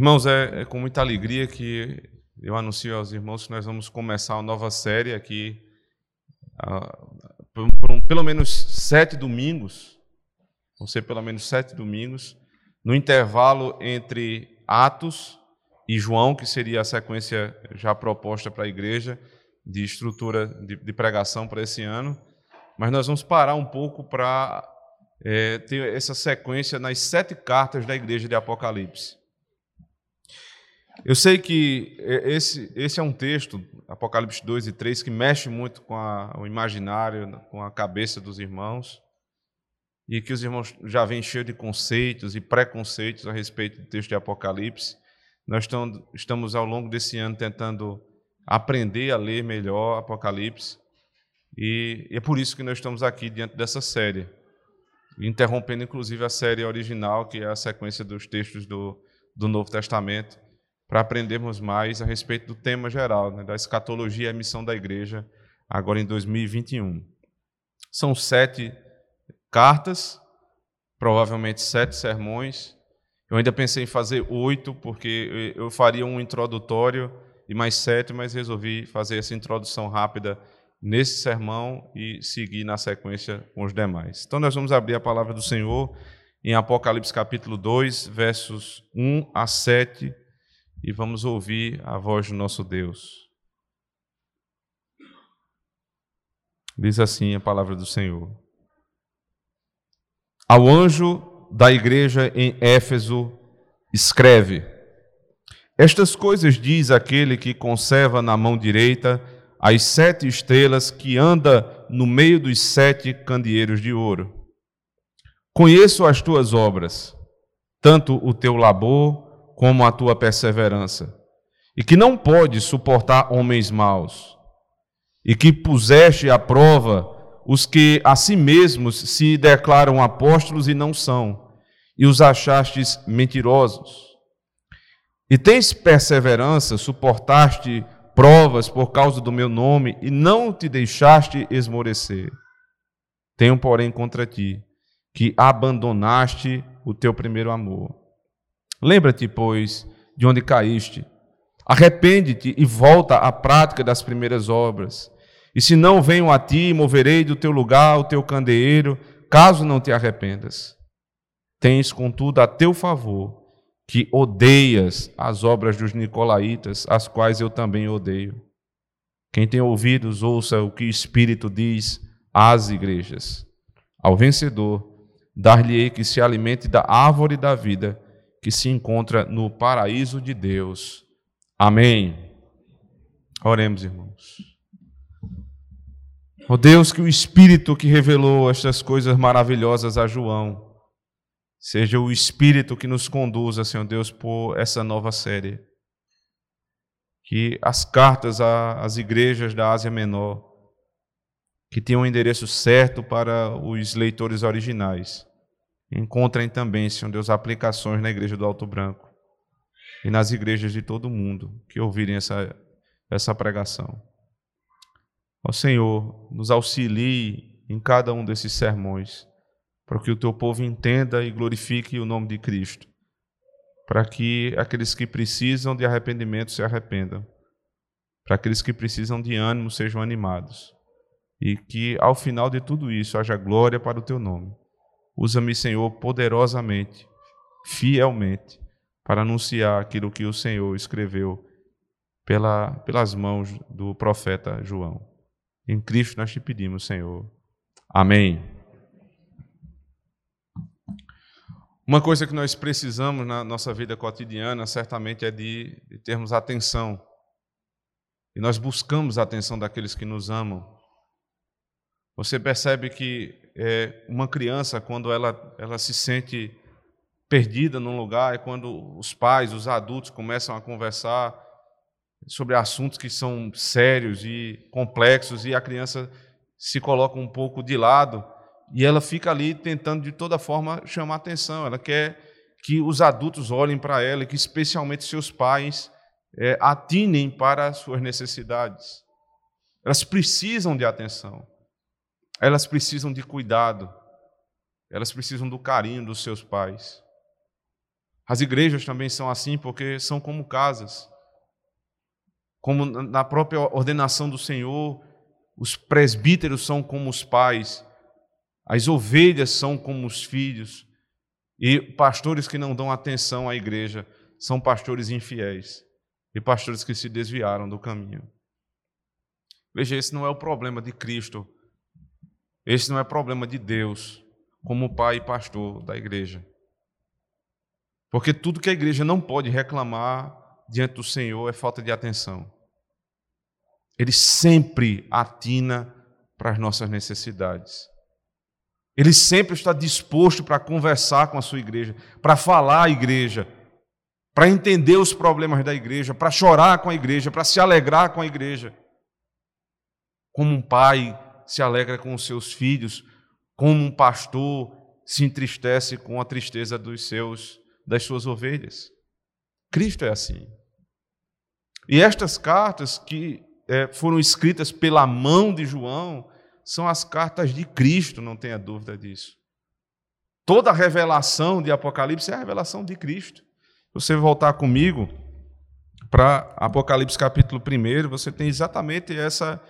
Irmãos, é, é, com muita alegria que eu anuncio aos irmãos que nós vamos começar uma nova série aqui, uh, por, por pelo menos sete domingos, vão ser pelo menos sete domingos, no intervalo entre Atos e João, que seria a sequência já proposta para a igreja de estrutura de, de pregação para esse ano, mas nós vamos parar um pouco para é, ter essa sequência nas sete cartas da igreja de Apocalipse. Eu sei que esse, esse é um texto, Apocalipse 2 e 3, que mexe muito com a, o imaginário, com a cabeça dos irmãos, e que os irmãos já vêm cheios de conceitos e preconceitos a respeito do texto de Apocalipse. Nós estamos, ao longo desse ano, tentando aprender a ler melhor Apocalipse, e é por isso que nós estamos aqui diante dessa série, interrompendo inclusive a série original, que é a sequência dos textos do, do Novo Testamento para aprendermos mais a respeito do tema geral, né, da escatologia e a missão da igreja, agora em 2021. São sete cartas, provavelmente sete sermões. Eu ainda pensei em fazer oito, porque eu faria um introdutório e mais sete, mas resolvi fazer essa introdução rápida nesse sermão e seguir na sequência com os demais. Então, nós vamos abrir a palavra do Senhor em Apocalipse capítulo 2, versos 1 a 7 e vamos ouvir a voz do nosso Deus. Diz assim a palavra do Senhor. Ao anjo da igreja em Éfeso, escreve: Estas coisas diz aquele que conserva na mão direita as sete estrelas que anda no meio dos sete candeeiros de ouro. Conheço as tuas obras, tanto o teu labor como a tua perseverança, e que não pode suportar homens maus, e que puseste à prova os que a si mesmos se declaram apóstolos e não são, e os achastes mentirosos. E tens perseverança, suportaste provas por causa do meu nome, e não te deixaste esmorecer. Tenho, porém, contra ti, que abandonaste o teu primeiro amor. Lembra-te, pois, de onde caíste. Arrepende-te e volta à prática das primeiras obras. E se não venho a ti, moverei do teu lugar o teu candeeiro, caso não te arrependas. Tens, contudo, a teu favor que odeias as obras dos nicolaítas, as quais eu também odeio. Quem tem ouvidos, ouça o que o Espírito diz às igrejas. Ao vencedor, dar-lhe-ei que se alimente da árvore da vida que se encontra no paraíso de Deus. Amém. Oremos, irmãos. Ó oh Deus, que o Espírito que revelou estas coisas maravilhosas a João, seja o Espírito que nos conduza, Senhor Deus, por essa nova série. Que as cartas às igrejas da Ásia Menor, que tenham um endereço certo para os leitores originais, encontrem também, Senhor Deus, aplicações na igreja do Alto Branco e nas igrejas de todo mundo que ouvirem essa, essa pregação. Ó Senhor, nos auxilie em cada um desses sermões, para que o teu povo entenda e glorifique o nome de Cristo, para que aqueles que precisam de arrependimento se arrependam, para aqueles que precisam de ânimo sejam animados, e que ao final de tudo isso haja glória para o teu nome. Usa-me, Senhor, poderosamente, fielmente, para anunciar aquilo que o Senhor escreveu pela, pelas mãos do profeta João. Em Cristo nós te pedimos, Senhor. Amém. Uma coisa que nós precisamos na nossa vida cotidiana, certamente, é de, de termos atenção. E nós buscamos a atenção daqueles que nos amam. Você percebe que é, uma criança, quando ela, ela se sente perdida num lugar, é quando os pais, os adultos começam a conversar sobre assuntos que são sérios e complexos e a criança se coloca um pouco de lado e ela fica ali tentando de toda forma chamar atenção. Ela quer que os adultos olhem para ela e que especialmente seus pais é, atinem para as suas necessidades. Elas precisam de atenção. Elas precisam de cuidado. Elas precisam do carinho dos seus pais. As igrejas também são assim porque são como casas. Como na própria ordenação do Senhor, os presbíteros são como os pais, as ovelhas são como os filhos, e pastores que não dão atenção à igreja são pastores infiéis e pastores que se desviaram do caminho. Veja, esse não é o problema de Cristo, esse não é problema de Deus, como pai e pastor da igreja. Porque tudo que a igreja não pode reclamar diante do Senhor é falta de atenção. Ele sempre atina para as nossas necessidades. Ele sempre está disposto para conversar com a sua igreja, para falar à igreja, para entender os problemas da igreja, para chorar com a igreja, para se alegrar com a igreja. Como um pai se alegra com os seus filhos, como um pastor se entristece com a tristeza dos seus das suas ovelhas. Cristo é assim. E estas cartas que é, foram escritas pela mão de João são as cartas de Cristo, não tenha dúvida disso. Toda a revelação de Apocalipse é a revelação de Cristo. Você voltar comigo para Apocalipse capítulo 1, você tem exatamente essa,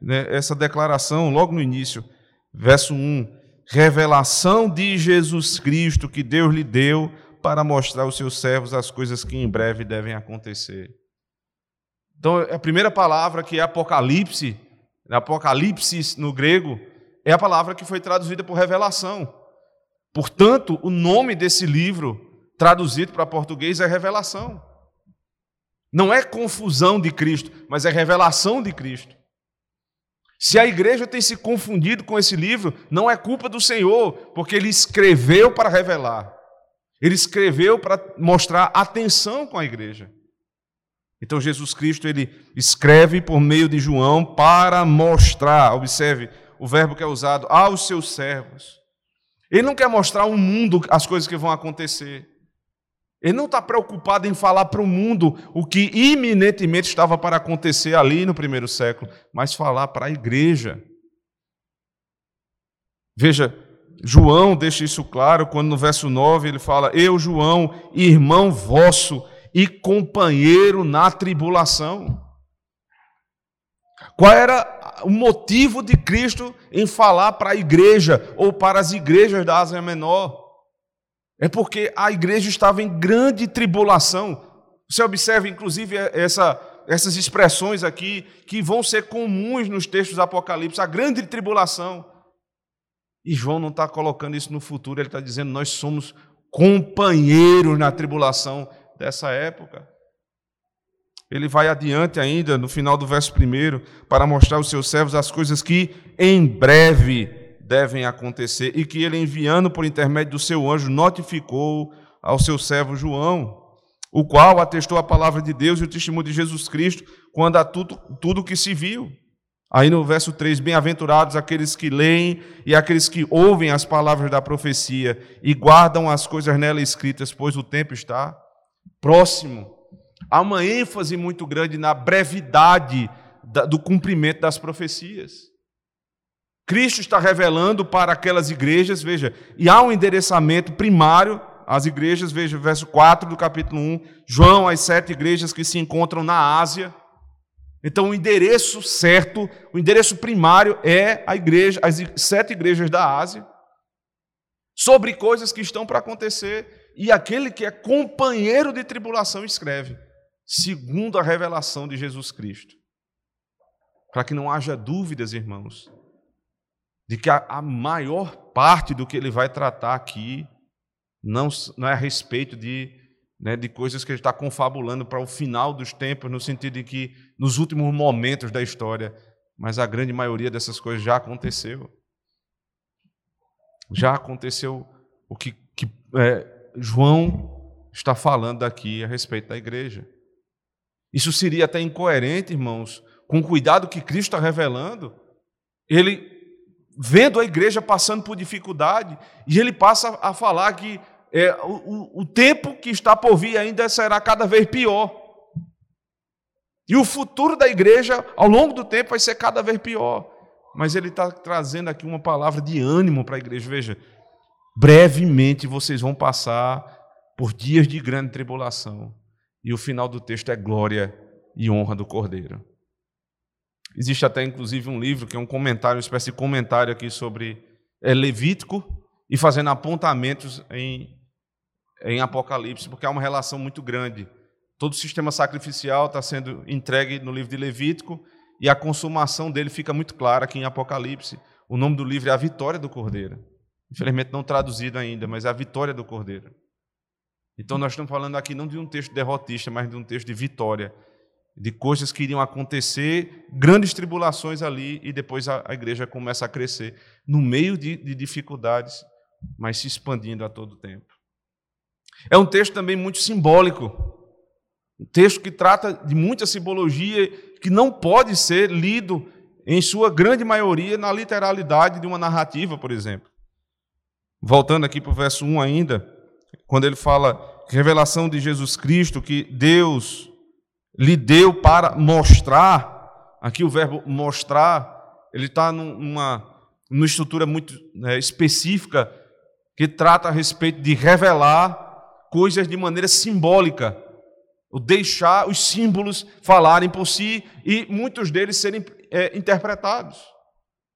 né, essa declaração logo no início, verso 1. Revelação de Jesus Cristo que Deus lhe deu para mostrar aos seus servos as coisas que em breve devem acontecer. Então, a primeira palavra que é Apocalipse, Apocalipse no grego, é a palavra que foi traduzida por revelação. Portanto, o nome desse livro, traduzido para português, é revelação. Não é confusão de Cristo, mas é revelação de Cristo. Se a igreja tem se confundido com esse livro, não é culpa do Senhor, porque ele escreveu para revelar. Ele escreveu para mostrar atenção com a igreja. Então Jesus Cristo ele escreve por meio de João para mostrar, observe o verbo que é usado aos seus servos. Ele não quer mostrar ao mundo as coisas que vão acontecer. Ele não está preocupado em falar para o mundo o que iminentemente estava para acontecer ali no primeiro século, mas falar para a igreja. Veja, João deixa isso claro quando no verso 9 ele fala: Eu, João, irmão vosso e companheiro na tribulação. Qual era o motivo de Cristo em falar para a igreja ou para as igrejas da Ásia Menor? É porque a igreja estava em grande tribulação. Você observa, inclusive, essa, essas expressões aqui que vão ser comuns nos textos do Apocalipse, a grande tribulação. E João não está colocando isso no futuro, ele está dizendo: nós somos companheiros na tribulação dessa época. Ele vai adiante ainda, no final do verso 1, para mostrar aos seus servos as coisas que em breve devem acontecer e que ele, enviando por intermédio do seu anjo, notificou ao seu servo João, o qual atestou a palavra de Deus e o testemunho de Jesus Cristo quando a tudo, tudo que se viu. Aí no verso 3, bem-aventurados aqueles que leem e aqueles que ouvem as palavras da profecia e guardam as coisas nela escritas, pois o tempo está próximo. Há uma ênfase muito grande na brevidade do cumprimento das profecias. Cristo está revelando para aquelas igrejas, veja, e há um endereçamento primário às igrejas, veja, verso 4 do capítulo 1, João, as sete igrejas que se encontram na Ásia, então, o endereço certo, o endereço primário é a igreja, as sete igrejas da Ásia, sobre coisas que estão para acontecer, e aquele que é companheiro de tribulação escreve, segundo a revelação de Jesus Cristo. Para que não haja dúvidas, irmãos, de que a, a maior parte do que ele vai tratar aqui não, não é a respeito de né, de coisas que ele está confabulando para o final dos tempos, no sentido de que nos últimos momentos da história, mas a grande maioria dessas coisas já aconteceu. Já aconteceu o que, que é, João está falando aqui a respeito da igreja. Isso seria até incoerente, irmãos, com o cuidado que Cristo está revelando. Ele, vendo a igreja passando por dificuldade, e ele passa a falar que é, o, o tempo que está por vir ainda será cada vez pior. E o futuro da igreja, ao longo do tempo, vai ser cada vez pior. Mas ele está trazendo aqui uma palavra de ânimo para a igreja. Veja, brevemente vocês vão passar por dias de grande tribulação. E o final do texto é glória e honra do Cordeiro. Existe até, inclusive, um livro que é um comentário, uma espécie de comentário aqui sobre é, Levítico e fazendo apontamentos em, em Apocalipse, porque há uma relação muito grande. Todo o sistema sacrificial está sendo entregue no livro de Levítico e a consumação dele fica muito clara aqui em Apocalipse. O nome do livro é A Vitória do Cordeiro. Infelizmente não traduzido ainda, mas é A Vitória do Cordeiro. Então nós estamos falando aqui não de um texto derrotista, mas de um texto de vitória de coisas que iriam acontecer, grandes tribulações ali, e depois a, a igreja começa a crescer no meio de, de dificuldades, mas se expandindo a todo tempo. É um texto também muito simbólico, um texto que trata de muita simbologia que não pode ser lido, em sua grande maioria, na literalidade de uma narrativa, por exemplo. Voltando aqui para o verso 1 ainda, quando ele fala revelação de Jesus Cristo, que Deus lhe deu para mostrar, aqui o verbo mostrar, ele está numa, numa estrutura muito né, específica que trata a respeito de revelar coisas de maneira simbólica, o deixar os símbolos falarem por si e muitos deles serem é, interpretados.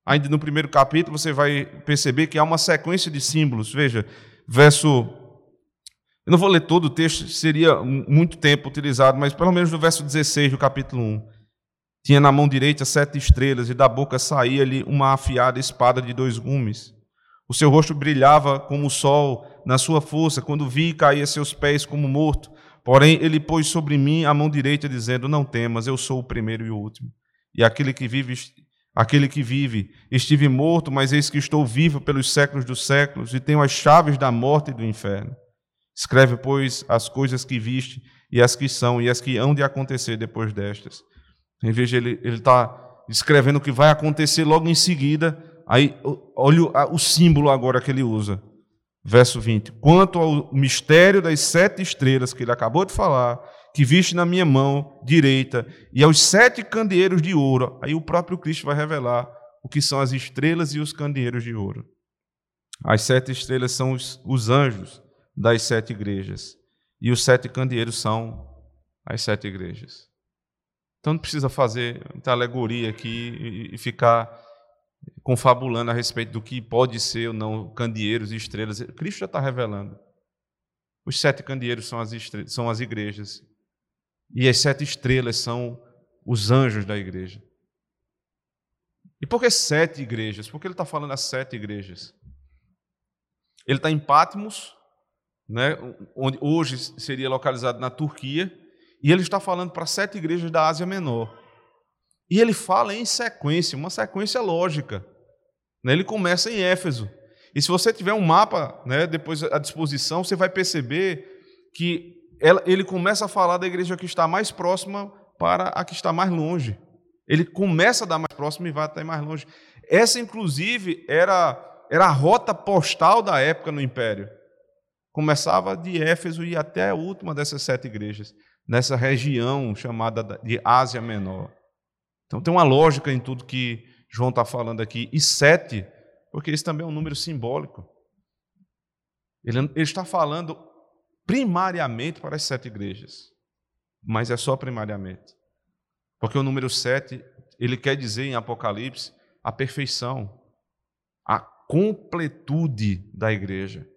Ainda no primeiro capítulo você vai perceber que há uma sequência de símbolos. Veja, verso eu não vou ler todo o texto, seria muito tempo utilizado, mas pelo menos no verso 16 do capítulo 1. Tinha na mão direita sete estrelas, e da boca saía-lhe uma afiada espada de dois gumes. O seu rosto brilhava como o sol na sua força, quando vi, caía a seus pés como morto. Porém, ele pôs sobre mim a mão direita, dizendo: Não temas, eu sou o primeiro e o último. E aquele que vive, aquele que vive, estive morto, mas eis que estou vivo pelos séculos dos séculos, e tenho as chaves da morte e do inferno. Escreve, pois, as coisas que viste, e as que são, e as que hão de acontecer depois destas. Em vez de ele está escrevendo o que vai acontecer logo em seguida, aí olha o, o símbolo agora que ele usa. Verso 20: Quanto ao mistério das sete estrelas que ele acabou de falar, que viste na minha mão direita, e aos sete candeeiros de ouro, aí o próprio Cristo vai revelar o que são as estrelas e os candeeiros de ouro. As sete estrelas são os, os anjos, das sete igrejas. E os sete candeeiros são as sete igrejas. Então não precisa fazer muita alegoria aqui e ficar confabulando a respeito do que pode ser ou não candeeiros e estrelas. Cristo já está revelando. Os sete candeeiros são as, são as igrejas. E as sete estrelas são os anjos da igreja. E por que sete igrejas? Porque ele está falando as sete igrejas. Ele está em Patmos, né, onde hoje seria localizado na Turquia, e ele está falando para sete igrejas da Ásia Menor. E ele fala em sequência, uma sequência lógica. Né? Ele começa em Éfeso. E se você tiver um mapa né, depois à disposição, você vai perceber que ele começa a falar da igreja que está mais próxima para a que está mais longe. Ele começa a dar mais próximo e vai até mais longe. Essa, inclusive, era, era a rota postal da época no Império. Começava de Éfeso e até a última dessas sete igrejas, nessa região chamada de Ásia Menor. Então tem uma lógica em tudo que João está falando aqui. E sete, porque isso também é um número simbólico. Ele, ele está falando primariamente para as sete igrejas, mas é só primariamente. Porque o número sete, ele quer dizer em Apocalipse a perfeição, a completude da igreja.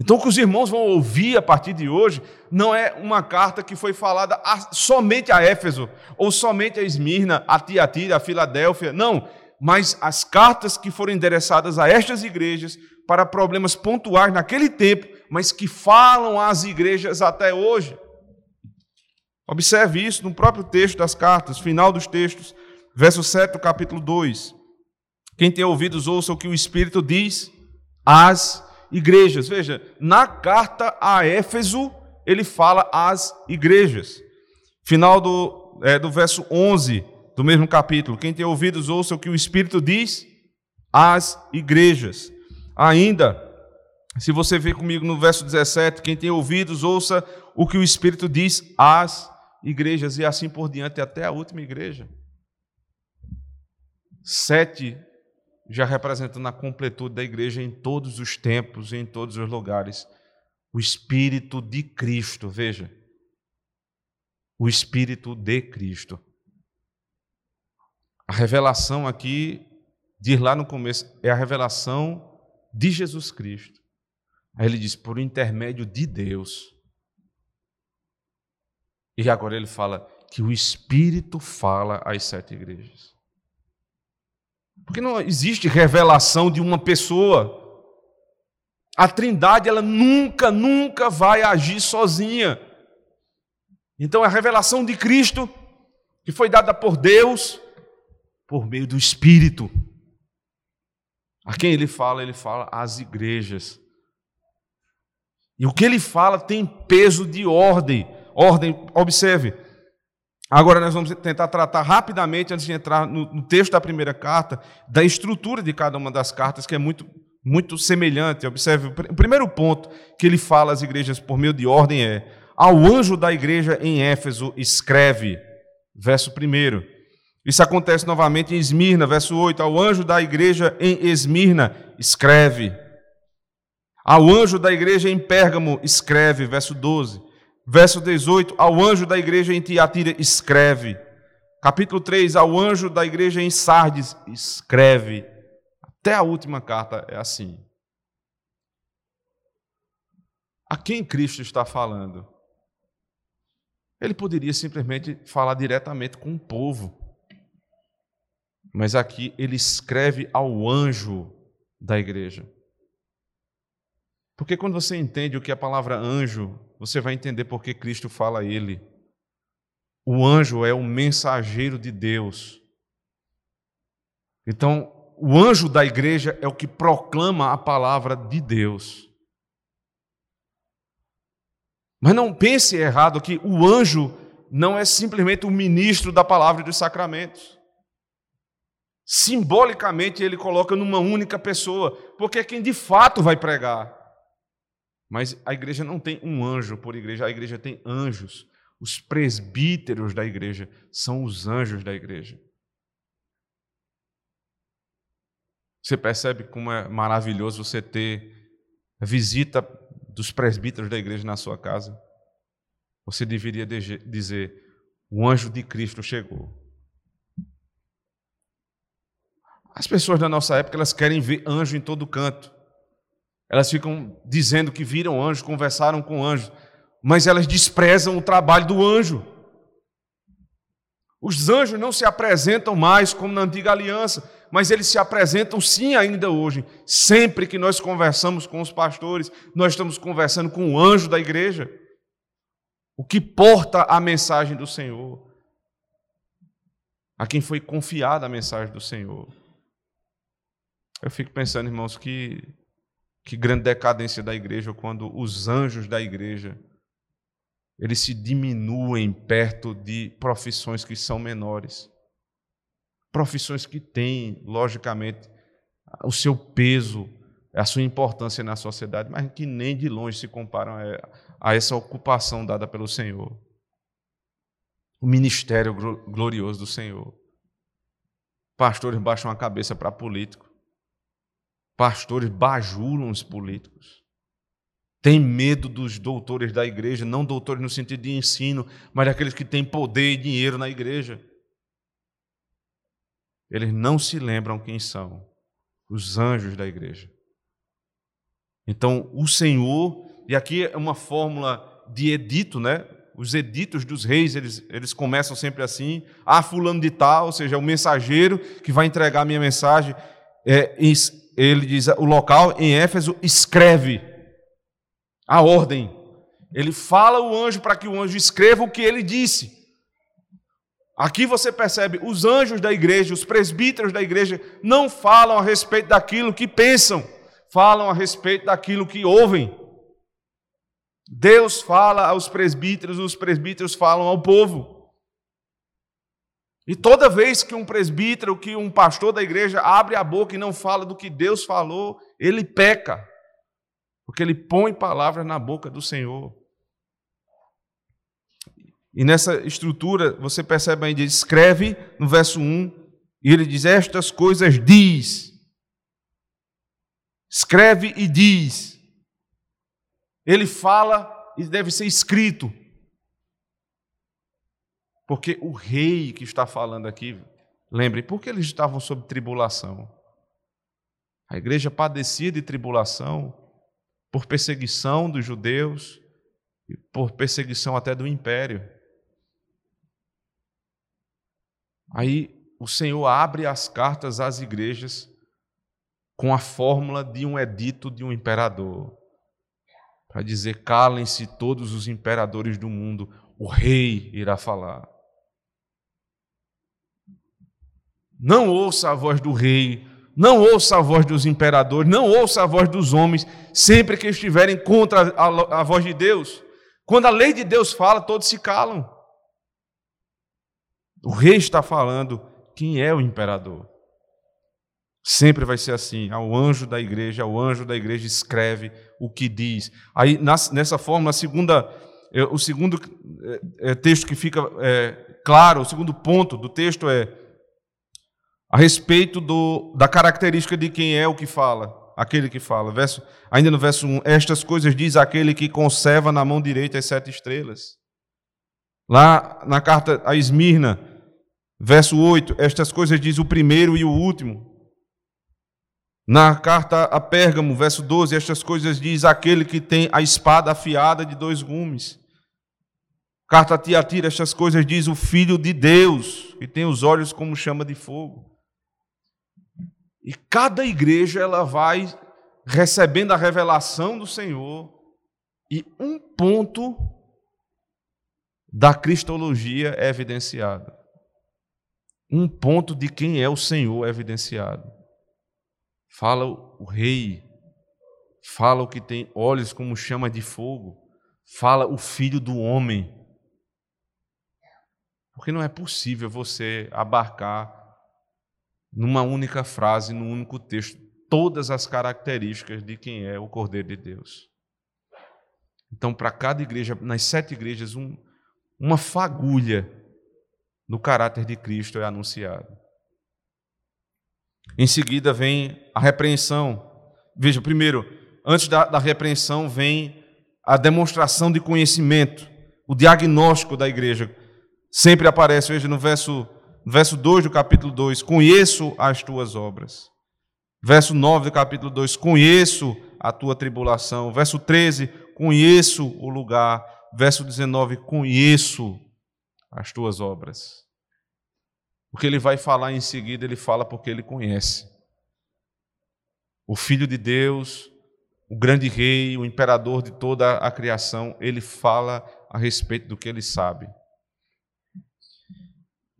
Então, o que os irmãos vão ouvir a partir de hoje não é uma carta que foi falada a, somente a Éfeso, ou somente a Esmirna, a Tiatira, a Filadélfia. Não, mas as cartas que foram endereçadas a estas igrejas para problemas pontuais naquele tempo, mas que falam às igrejas até hoje. Observe isso no próprio texto das cartas, final dos textos, verso 7 do capítulo 2. Quem tem ouvidos, ouça o que o Espírito diz às igrejas igrejas. Veja, na carta a Éfeso, ele fala às igrejas. Final do, é, do verso 11 do mesmo capítulo. Quem tem ouvidos, ouça o que o Espírito diz às igrejas. Ainda, se você ver comigo no verso 17, quem tem ouvidos, ouça o que o Espírito diz às igrejas, e assim por diante, até a última igreja. Sete já representando a completude da igreja em todos os tempos e em todos os lugares. O Espírito de Cristo, veja. O Espírito de Cristo. A revelação aqui, diz lá no começo, é a revelação de Jesus Cristo. Aí ele diz, por intermédio de Deus. E agora ele fala que o Espírito fala às sete igrejas. Porque não existe revelação de uma pessoa. A Trindade, ela nunca, nunca vai agir sozinha. Então, a revelação de Cristo, que foi dada por Deus, por meio do Espírito. A quem ele fala? Ele fala às igrejas. E o que ele fala tem peso de ordem. Ordem, observe. Agora nós vamos tentar tratar rapidamente, antes de entrar no, texto da primeira carta, da estrutura de cada uma das cartas, que é muito, muito semelhante. Observe, o primeiro ponto que ele fala às igrejas por meio de ordem é: Ao anjo da igreja em Éfeso, escreve. Verso 1. Isso acontece novamente em Esmirna, verso 8. Ao anjo da igreja em Esmirna, escreve. Ao anjo da igreja em Pérgamo, escreve. Verso 12. Verso 18, ao anjo da igreja em Tiatira, escreve. Capítulo 3, ao anjo da igreja em Sardes, escreve. Até a última carta é assim. A quem Cristo está falando? Ele poderia simplesmente falar diretamente com o povo. Mas aqui ele escreve ao anjo da igreja. Porque quando você entende o que a palavra anjo você vai entender por que Cristo fala a ele. O anjo é o mensageiro de Deus. Então, o anjo da igreja é o que proclama a palavra de Deus. Mas não pense errado que o anjo não é simplesmente o ministro da palavra e dos sacramentos. Simbolicamente ele coloca numa única pessoa, porque é quem de fato vai pregar. Mas a igreja não tem um anjo por igreja, a igreja tem anjos. Os presbíteros da igreja são os anjos da igreja. Você percebe como é maravilhoso você ter a visita dos presbíteros da igreja na sua casa? Você deveria dizer: o anjo de Cristo chegou. As pessoas da nossa época elas querem ver anjo em todo canto. Elas ficam dizendo que viram anjos, conversaram com anjos, mas elas desprezam o trabalho do anjo. Os anjos não se apresentam mais como na antiga aliança, mas eles se apresentam sim ainda hoje. Sempre que nós conversamos com os pastores, nós estamos conversando com o anjo da igreja, o que porta a mensagem do Senhor, a quem foi confiada a mensagem do Senhor. Eu fico pensando, irmãos, que que grande decadência da igreja quando os anjos da igreja eles se diminuem perto de profissões que são menores. Profissões que têm, logicamente, o seu peso, a sua importância na sociedade, mas que nem de longe se comparam a essa ocupação dada pelo Senhor. O ministério glorioso do Senhor. Pastores baixam a cabeça para político. Pastores bajulam os políticos. Tem medo dos doutores da igreja, não doutores no sentido de ensino, mas daqueles que têm poder e dinheiro na igreja. Eles não se lembram quem são os anjos da igreja. Então, o Senhor, e aqui é uma fórmula de edito, né? Os editos dos reis, eles, eles começam sempre assim: ah, fulano de tal, ou seja, é o mensageiro que vai entregar a minha mensagem. É, ele diz, o local em Éfeso escreve a ordem. Ele fala o anjo para que o anjo escreva o que ele disse. Aqui você percebe, os anjos da igreja, os presbíteros da igreja, não falam a respeito daquilo que pensam, falam a respeito daquilo que ouvem. Deus fala aos presbíteros, os presbíteros falam ao povo. E toda vez que um presbítero, que um pastor da igreja abre a boca e não fala do que Deus falou, ele peca. Porque ele põe palavras na boca do Senhor. E nessa estrutura, você percebe ainda, escreve no verso 1, e ele diz: Estas coisas diz. Escreve e diz. ele fala e deve ser escrito. Porque o rei que está falando aqui, lembre, por que eles estavam sob tribulação? A igreja padecia de tribulação por perseguição dos judeus e por perseguição até do império. Aí o Senhor abre as cartas às igrejas com a fórmula de um edito de um imperador, para dizer: calem-se todos os imperadores do mundo, o rei irá falar. Não ouça a voz do rei, não ouça a voz dos imperadores, não ouça a voz dos homens, sempre que estiverem contra a, voz de Deus. Quando a lei de Deus fala, todos se calam. O rei está falando quem é o imperador. Sempre vai ser assim. Ao anjo da igreja, ao anjo da igreja escreve o que diz. Aí, nessa forma, a segunda, é, o segundo é, é, texto que fica claro, o segundo ponto do texto é a respeito do, da característica de quem é o que fala, aquele que fala. Verso, ainda no verso 1, estas coisas diz aquele que conserva na mão direita as sete estrelas. Lá na carta a Esmirna, verso 8, estas coisas diz o primeiro e o último. Na carta a Pérgamo, verso 12, estas coisas diz aquele que tem a espada afiada de dois gumes. Carta a Tiatira, estas coisas diz o Filho de Deus, que tem os olhos como chama de fogo. E cada igreja ela vai recebendo a revelação do Senhor e um ponto da cristologia é evidenciado. Um ponto de quem é o Senhor é evidenciado. Fala o rei, fala o que tem olhos como chama de fogo, fala o filho do homem. Porque não é possível você abarcar numa única frase, num único texto, todas as características de quem é o Cordeiro de Deus. Então, para cada igreja, nas sete igrejas, um, uma fagulha do caráter de Cristo é anunciada. Em seguida vem a repreensão. Veja, primeiro, antes da, da repreensão vem a demonstração de conhecimento, o diagnóstico da igreja. Sempre aparece, veja, no verso verso 2 do capítulo 2: Conheço as tuas obras. Verso 9 do capítulo 2: Conheço a tua tribulação. Verso 13: Conheço o lugar. Verso 19: Conheço as tuas obras. O que ele vai falar em seguida, ele fala porque ele conhece. O Filho de Deus, o grande rei, o imperador de toda a criação, ele fala a respeito do que ele sabe.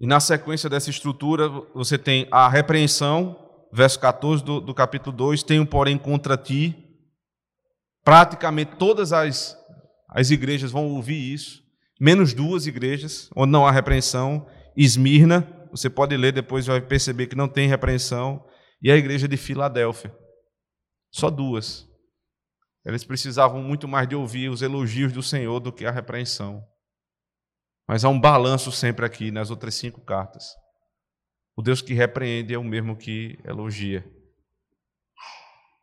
E na sequência dessa estrutura, você tem a repreensão, verso 14 do, do capítulo 2, tenho, porém, contra ti. Praticamente todas as, as igrejas vão ouvir isso, menos duas igrejas, onde não há repreensão. Esmirna, você pode ler depois vai perceber que não tem repreensão, e a igreja de Filadélfia. Só duas. Eles precisavam muito mais de ouvir os elogios do Senhor do que a repreensão. Mas há um balanço sempre aqui nas outras cinco cartas. O Deus que repreende é o mesmo que elogia.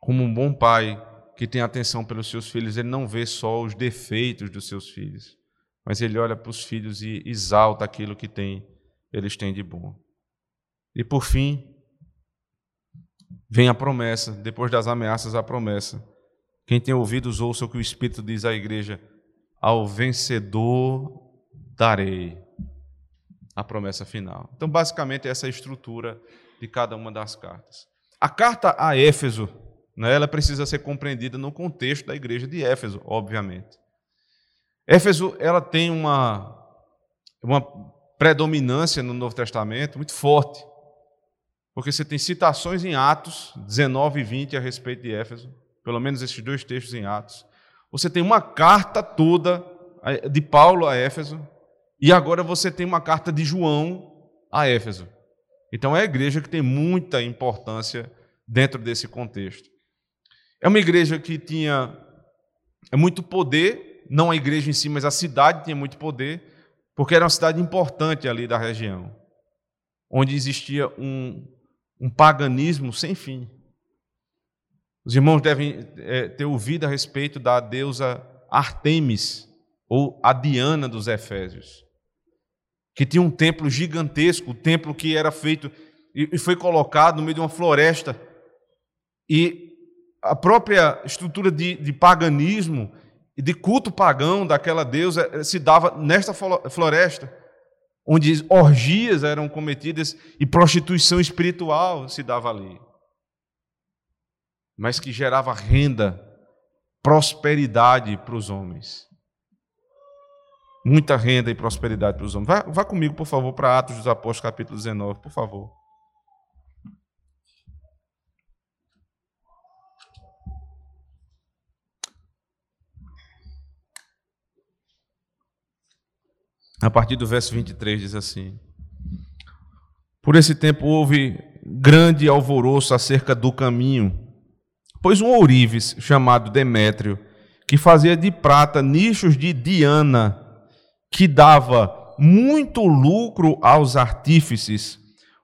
Como um bom pai que tem atenção pelos seus filhos, ele não vê só os defeitos dos seus filhos, mas ele olha para os filhos e exalta aquilo que tem, eles têm de bom. E por fim, vem a promessa, depois das ameaças, a promessa. Quem tem ouvidos, ouça o que o Espírito diz à igreja: ao vencedor darei a promessa final. Então, basicamente, essa é a estrutura de cada uma das cartas. A carta a Éfeso, né, ela precisa ser compreendida no contexto da igreja de Éfeso, obviamente. Éfeso, ela tem uma, uma predominância no Novo Testamento muito forte, porque você tem citações em Atos 19 e 20 a respeito de Éfeso, pelo menos esses dois textos em Atos. Você tem uma carta toda de Paulo a Éfeso, e agora você tem uma carta de João a Éfeso. Então é a igreja que tem muita importância dentro desse contexto. É uma igreja que tinha é muito poder, não a igreja em si, mas a cidade tinha muito poder, porque era uma cidade importante ali da região, onde existia um, um paganismo sem fim. Os irmãos devem é, ter ouvido a respeito da deusa Artemis, ou a Diana dos Efésios, que tinha um templo gigantesco, o um templo que era feito e foi colocado no meio de uma floresta. E a própria estrutura de, de paganismo e de culto pagão daquela deusa eh, se dava nesta floresta, onde orgias eram cometidas e prostituição espiritual se dava ali. Mas que gerava renda, prosperidade para os homens. Muita renda e prosperidade para os homens. Vá, vá comigo, por favor, para Atos dos Apóstolos, capítulo 19, por favor. a partir do verso 23 diz assim: Por esse tempo houve grande alvoroço acerca do caminho, pois um ourives chamado Demétrio, que fazia de prata nichos de Diana, que dava muito lucro aos artífices,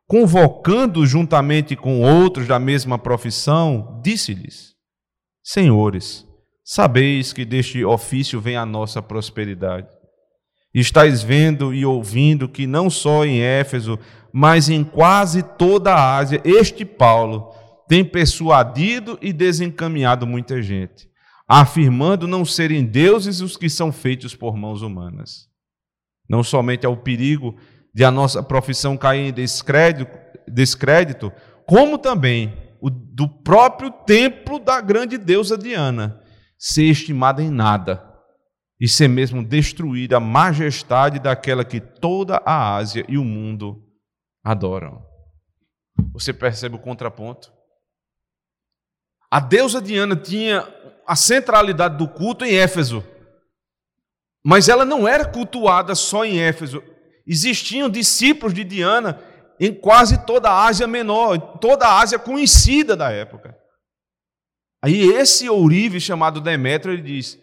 convocando juntamente com outros da mesma profissão, disse-lhes: Senhores, sabeis que deste ofício vem a nossa prosperidade. Estais vendo e ouvindo que não só em Éfeso, mas em quase toda a Ásia, este Paulo tem persuadido e desencaminhado muita gente, afirmando não serem deuses os que são feitos por mãos humanas. Não somente ao perigo de a nossa profissão cair em descrédito, descrédito como também o do próprio templo da grande deusa Diana ser estimada em nada e ser mesmo destruída a majestade daquela que toda a Ásia e o mundo adoram. Você percebe o contraponto? A deusa Diana tinha a centralidade do culto em Éfeso, mas ela não era cultuada só em Éfeso. Existiam discípulos de Diana em quase toda a Ásia Menor, toda a Ásia conhecida da época. Aí esse ourive chamado Demétrio, ele diz: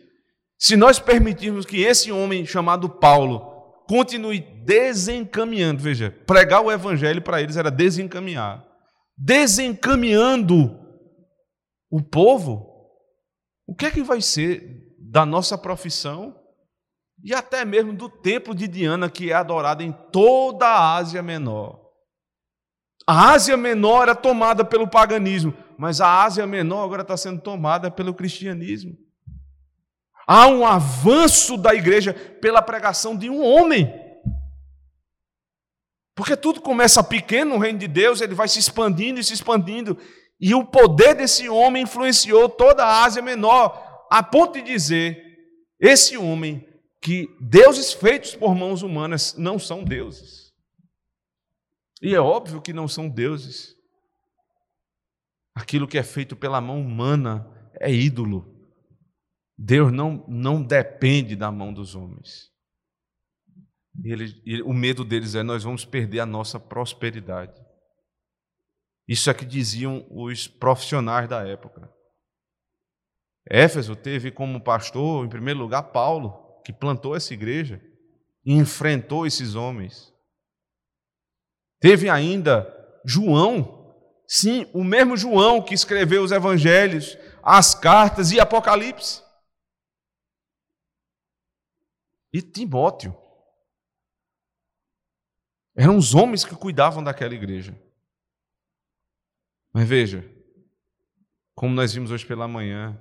se nós permitirmos que esse homem chamado Paulo continue desencaminhando, veja, pregar o evangelho para eles era desencaminhar, desencaminhando o povo, o que é que vai ser da nossa profissão e até mesmo do templo de Diana, que é adorado em toda a Ásia Menor? A Ásia Menor era tomada pelo paganismo, mas a Ásia Menor agora está sendo tomada pelo cristianismo. Há um avanço da igreja pela pregação de um homem. Porque tudo começa pequeno no reino de Deus, ele vai se expandindo e se expandindo. E o poder desse homem influenciou toda a Ásia Menor, a ponto de dizer: esse homem, que deuses feitos por mãos humanas não são deuses. E é óbvio que não são deuses. Aquilo que é feito pela mão humana é ídolo. Deus não, não depende da mão dos homens. Ele, ele, o medo deles é: nós vamos perder a nossa prosperidade. Isso é que diziam os profissionais da época. Éfeso teve como pastor, em primeiro lugar, Paulo, que plantou essa igreja e enfrentou esses homens. Teve ainda João, sim, o mesmo João que escreveu os evangelhos, as cartas e Apocalipse. e Timóteo. Eram os homens que cuidavam daquela igreja. Mas veja, como nós vimos hoje pela manhã,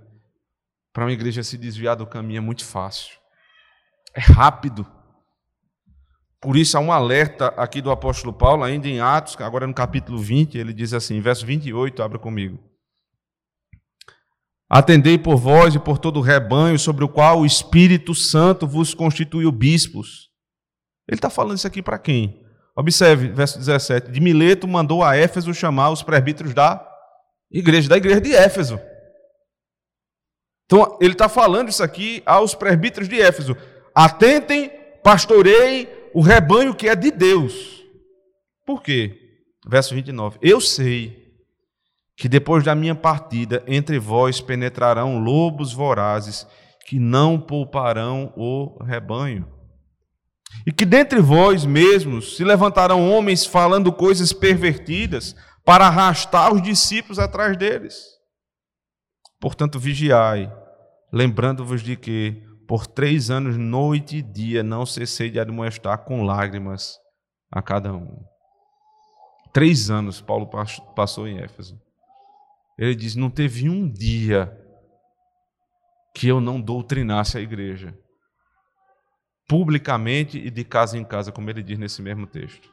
para uma igreja se desviar do caminho é muito fácil. É rápido. Por isso há um alerta aqui do apóstolo Paulo, ainda em Atos, agora no capítulo 20, ele diz assim, verso 28, abra comigo. Atendei por vós e por todo o rebanho sobre o qual o Espírito Santo vos constituiu bispos. Ele está falando isso aqui para quem? Observe, verso 17. De Mileto mandou a Éfeso chamar os presbíteros da igreja, da igreja de Éfeso. Então, ele está falando isso aqui aos presbíteros de Éfeso. Atentem, pastoreiem o rebanho que é de Deus. Por quê? Verso 29. Eu sei que depois da minha partida entre vós penetrarão lobos vorazes que não pouparão o rebanho. E que dentre vós mesmos se levantarão homens falando coisas pervertidas para arrastar os discípulos atrás deles. Portanto, vigiai, lembrando-vos de que por três anos, noite e dia, não cessei de admoestar com lágrimas a cada um. Três anos Paulo passou em Éfeso. Ele diz: não teve um dia que eu não doutrinasse a igreja, publicamente e de casa em casa, como ele diz nesse mesmo texto.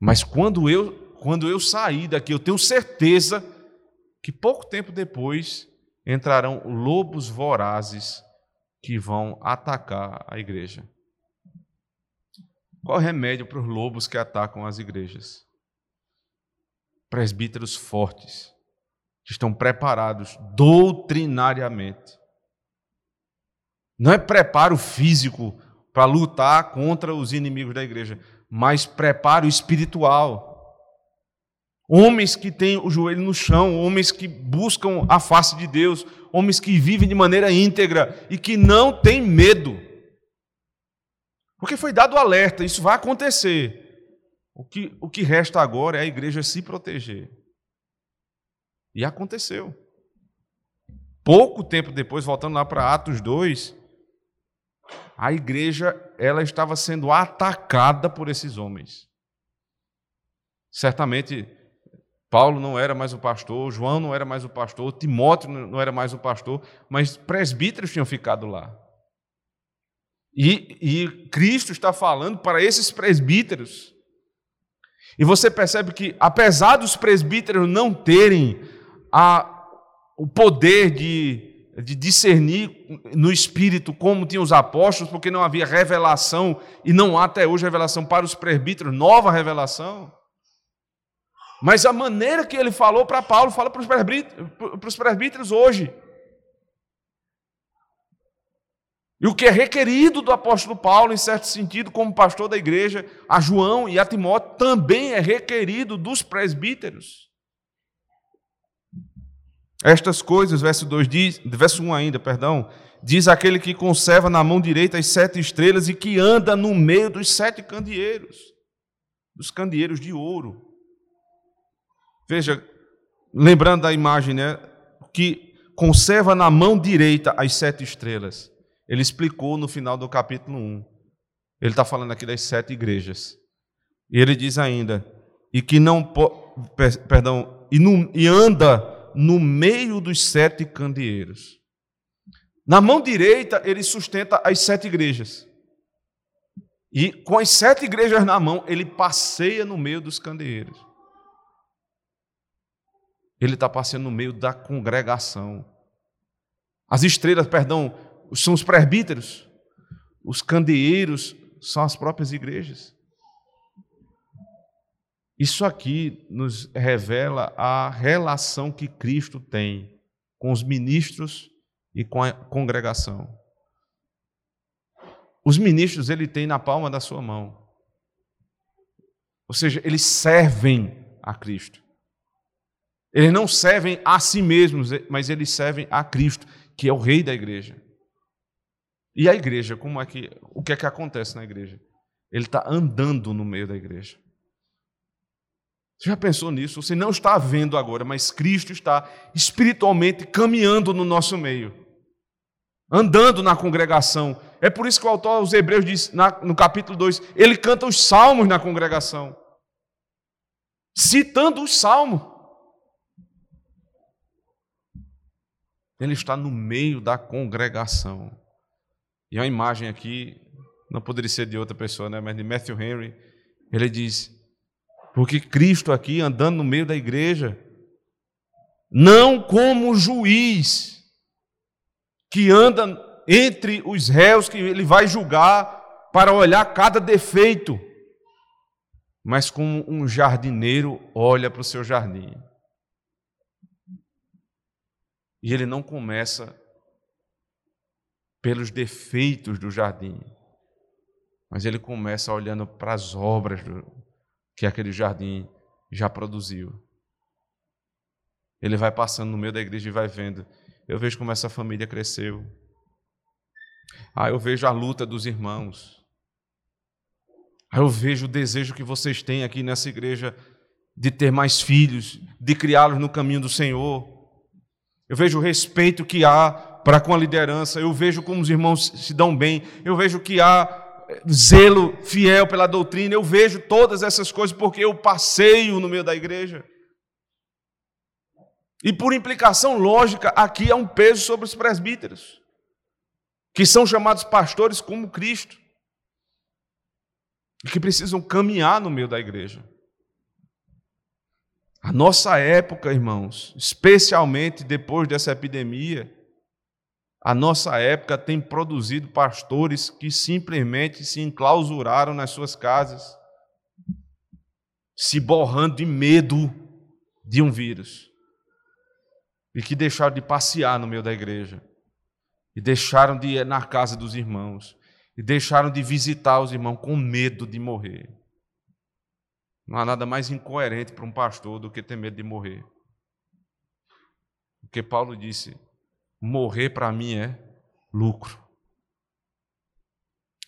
Mas quando eu, quando eu sair daqui, eu tenho certeza que pouco tempo depois entrarão lobos vorazes que vão atacar a igreja. Qual o remédio para os lobos que atacam as igrejas? Presbíteros fortes, que estão preparados doutrinariamente. Não é preparo físico para lutar contra os inimigos da igreja, mas preparo espiritual. Homens que têm o joelho no chão, homens que buscam a face de Deus, homens que vivem de maneira íntegra e que não têm medo. Porque foi dado o alerta, isso vai acontecer. O que, o que resta agora é a igreja se proteger. E aconteceu. Pouco tempo depois, voltando lá para Atos 2, a igreja ela estava sendo atacada por esses homens. Certamente Paulo não era mais o pastor, João não era mais o pastor, Timóteo não era mais o pastor, mas presbíteros tinham ficado lá. E, e Cristo está falando para esses presbíteros. E você percebe que, apesar dos presbíteros não terem a, o poder de de discernir no espírito como tinham os apóstolos, porque não havia revelação e não há até hoje revelação para os presbíteros, nova revelação. Mas a maneira que ele falou para Paulo, fala para os presbíteros, presbíteros hoje. E o que é requerido do apóstolo Paulo, em certo sentido, como pastor da igreja, a João e a Timóteo, também é requerido dos presbíteros. Estas coisas, verso 2 diz, verso 1 ainda, perdão, diz aquele que conserva na mão direita as sete estrelas e que anda no meio dos sete candeeiros, dos candeeiros de ouro. Veja, lembrando da imagem, né, que conserva na mão direita as sete estrelas. Ele explicou no final do capítulo 1. Ele está falando aqui das sete igrejas. E ele diz ainda, e que não, perdão, e, não, e anda no meio dos sete candeeiros. Na mão direita, ele sustenta as sete igrejas. E com as sete igrejas na mão, ele passeia no meio dos candeeiros. Ele está passeando no meio da congregação. As estrelas, perdão, são os presbíteros. Os candeeiros são as próprias igrejas. Isso aqui nos revela a relação que Cristo tem com os ministros e com a congregação. Os ministros ele tem na palma da sua mão. Ou seja, eles servem a Cristo. Eles não servem a si mesmos, mas eles servem a Cristo, que é o rei da igreja. E a igreja, como é que, o que é que acontece na igreja? Ele está andando no meio da igreja. Você já pensou nisso? Você não está vendo agora, mas Cristo está espiritualmente caminhando no nosso meio, andando na congregação. É por isso que o autor aos Hebreus diz no capítulo 2: ele canta os salmos na congregação, citando os salmos. Ele está no meio da congregação. E a imagem aqui não poderia ser de outra pessoa, né? mas de Matthew Henry. Ele diz: porque Cristo aqui andando no meio da igreja, não como juiz que anda entre os réus que ele vai julgar para olhar cada defeito, mas como um jardineiro olha para o seu jardim. E ele não começa pelos defeitos do jardim, mas ele começa olhando para as obras do, que aquele jardim já produziu. Ele vai passando no meio da igreja e vai vendo. Eu vejo como essa família cresceu. Ah, eu vejo a luta dos irmãos. Ah, eu vejo o desejo que vocês têm aqui nessa igreja de ter mais filhos, de criá-los no caminho do Senhor. Eu vejo o respeito que há para com a liderança, eu vejo como os irmãos se dão bem, eu vejo que há zelo fiel pela doutrina, eu vejo todas essas coisas porque eu passeio no meio da igreja. E por implicação lógica, aqui há um peso sobre os presbíteros, que são chamados pastores como Cristo, e que precisam caminhar no meio da igreja. A nossa época, irmãos, especialmente depois dessa epidemia, a nossa época tem produzido pastores que simplesmente se enclausuraram nas suas casas, se borrando de medo de um vírus e que deixaram de passear no meio da igreja, e deixaram de ir na casa dos irmãos, e deixaram de visitar os irmãos com medo de morrer. Não há nada mais incoerente para um pastor do que ter medo de morrer. Porque Paulo disse: morrer para mim é lucro.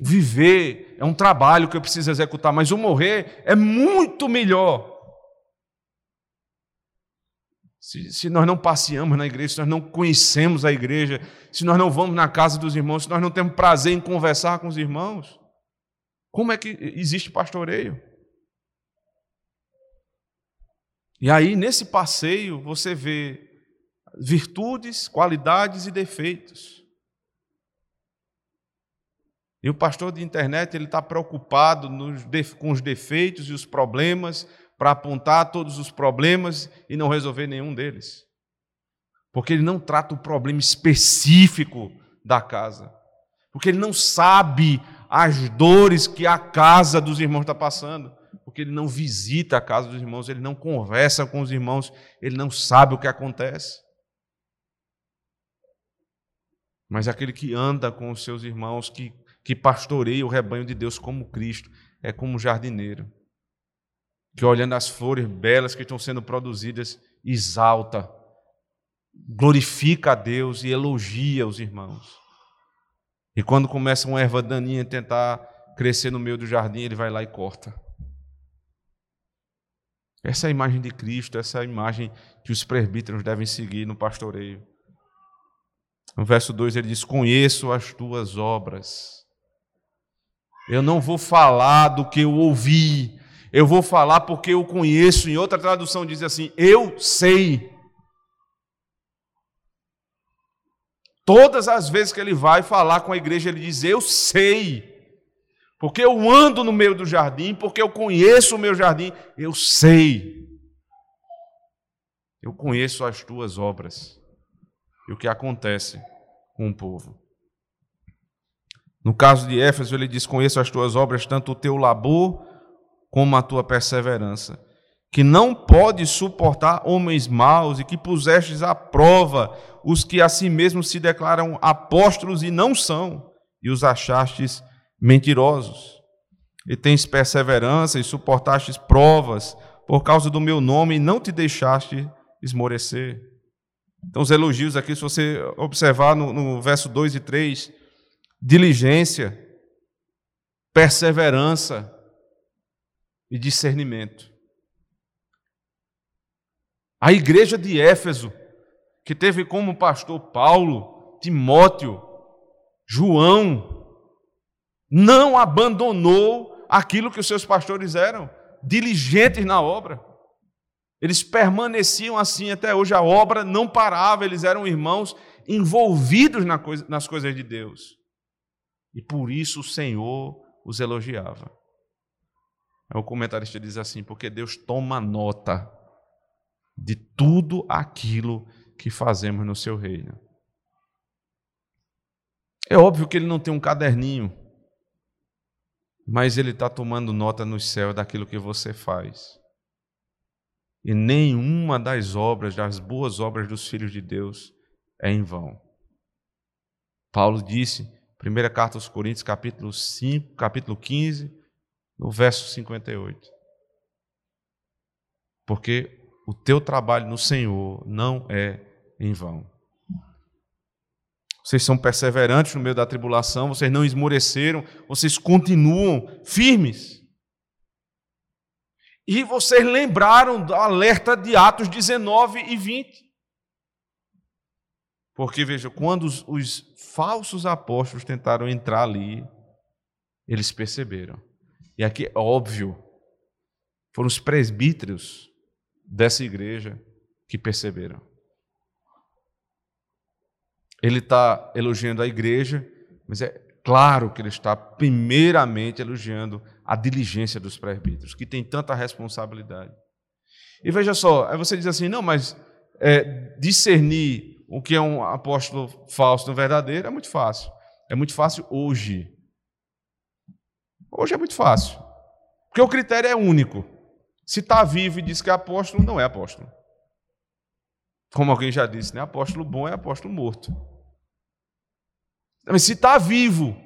Viver é um trabalho que eu preciso executar, mas o morrer é muito melhor. Se, se, nós não passeamos na igreja, se nós não conhecemos a igreja, se nós não vamos na casa dos irmãos, se nós não temos prazer em conversar com os irmãos, como é que existe pastoreio? E aí, nesse passeio, você vê virtudes, qualidades e defeitos. E o pastor de internet ele está preocupado nos, com os defeitos e os problemas para apontar todos os problemas e não resolver nenhum deles. Porque ele não trata o problema específico da casa. Porque ele não sabe as dores que a casa dos irmãos está passando. Porque ele não visita a casa dos irmãos, ele não conversa com os irmãos, ele não sabe o que acontece. Mas aquele que anda com os seus irmãos, que, que pastoreia o rebanho de Deus como Cristo, é como um jardineiro que olhando as flores belas que estão sendo produzidas, exalta, glorifica a Deus e elogia os irmãos. E quando começa uma erva daninha tentar crescer no meio do jardim, ele vai lá e corta. Essa é a imagem de Cristo, essa é a imagem que os presbíteros devem seguir no pastoreio. No verso 2 ele diz: Conheço as tuas obras. Eu não vou falar do que eu ouvi, eu vou falar porque eu conheço. Em outra tradução diz assim: eu sei. Todas as vezes que ele vai falar com a igreja, ele diz: Eu sei. Porque eu ando no meio do jardim, porque eu conheço o meu jardim, eu sei. Eu conheço as tuas obras e o que acontece com o povo. No caso de Éfeso, ele diz: Conheço as tuas obras, tanto o teu labor como a tua perseverança, que não pode suportar homens maus e que pusestes à prova os que a si mesmos se declaram apóstolos e não são, e os achastes mentirosos. E tens perseverança e suportastes provas por causa do meu nome e não te deixaste esmorecer. Então, os elogios aqui, se você observar no, no verso 2 e 3, diligência, perseverança, e discernimento. A igreja de Éfeso, que teve como pastor Paulo, Timóteo, João, não abandonou aquilo que os seus pastores eram, diligentes na obra. Eles permaneciam assim até hoje, a obra não parava, eles eram irmãos envolvidos nas coisas de Deus. E por isso o Senhor os elogiava. O comentarista diz assim: porque Deus toma nota de tudo aquilo que fazemos no seu reino. É óbvio que ele não tem um caderninho, mas ele está tomando nota no céu daquilo que você faz. E nenhuma das obras, das boas obras dos filhos de Deus, é em vão. Paulo disse, primeira carta aos Coríntios, capítulo 5, capítulo 15, no verso 58. Porque o teu trabalho no Senhor não é em vão. Vocês são perseverantes no meio da tribulação, vocês não esmoreceram, vocês continuam firmes. E vocês lembraram do alerta de Atos 19 e 20. Porque, veja, quando os, os falsos apóstolos tentaram entrar ali, eles perceberam. E aqui é óbvio, foram os presbíteros dessa igreja que perceberam. Ele está elogiando a igreja, mas é claro que ele está primeiramente elogiando a diligência dos presbíteros, que tem tanta responsabilidade. E veja só, aí você diz assim, não, mas é, discernir o que é um apóstolo falso do verdadeiro é muito fácil. É muito fácil hoje. Hoje é muito fácil. Porque o critério é único. Se está vivo e diz que é apóstolo, não é apóstolo. Como alguém já disse, né? apóstolo bom é apóstolo morto. Mas se está vivo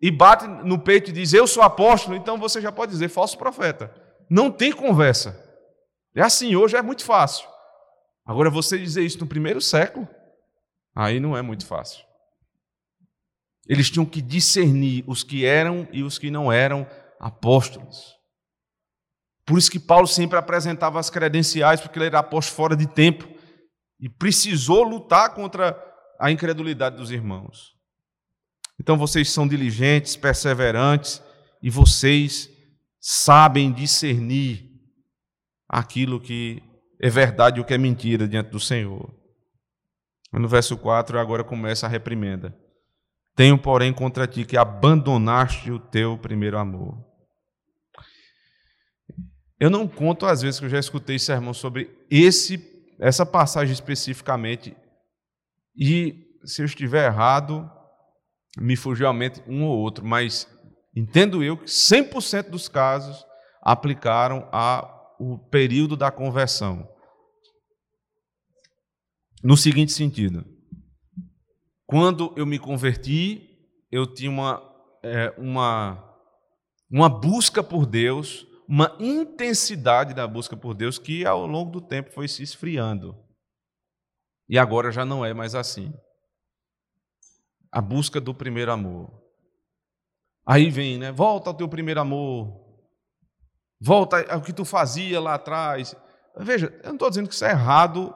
e bate no peito e diz eu sou apóstolo, então você já pode dizer falso profeta. Não tem conversa. É assim, hoje é muito fácil. Agora, você dizer isso no primeiro século, aí não é muito fácil. Eles tinham que discernir os que eram e os que não eram apóstolos. Por isso que Paulo sempre apresentava as credenciais, porque ele era apóstolo fora de tempo e precisou lutar contra a incredulidade dos irmãos. Então vocês são diligentes, perseverantes e vocês sabem discernir aquilo que é verdade e o que é mentira diante do Senhor. No verso 4 agora começa a reprimenda. Tenho, porém, contra ti que abandonaste o teu primeiro amor. Eu não conto as vezes que eu já escutei sermão sobre esse, essa passagem especificamente, e se eu estiver errado, me fugiu à mente um ou outro, mas entendo eu que 100% dos casos aplicaram ao período da conversão. No seguinte sentido: quando eu me converti, eu tinha uma, é, uma, uma busca por Deus, uma intensidade da busca por Deus que ao longo do tempo foi se esfriando. E agora já não é mais assim a busca do primeiro amor. Aí vem, né? Volta ao teu primeiro amor. Volta ao que tu fazia lá atrás. Veja, eu não estou dizendo que isso é errado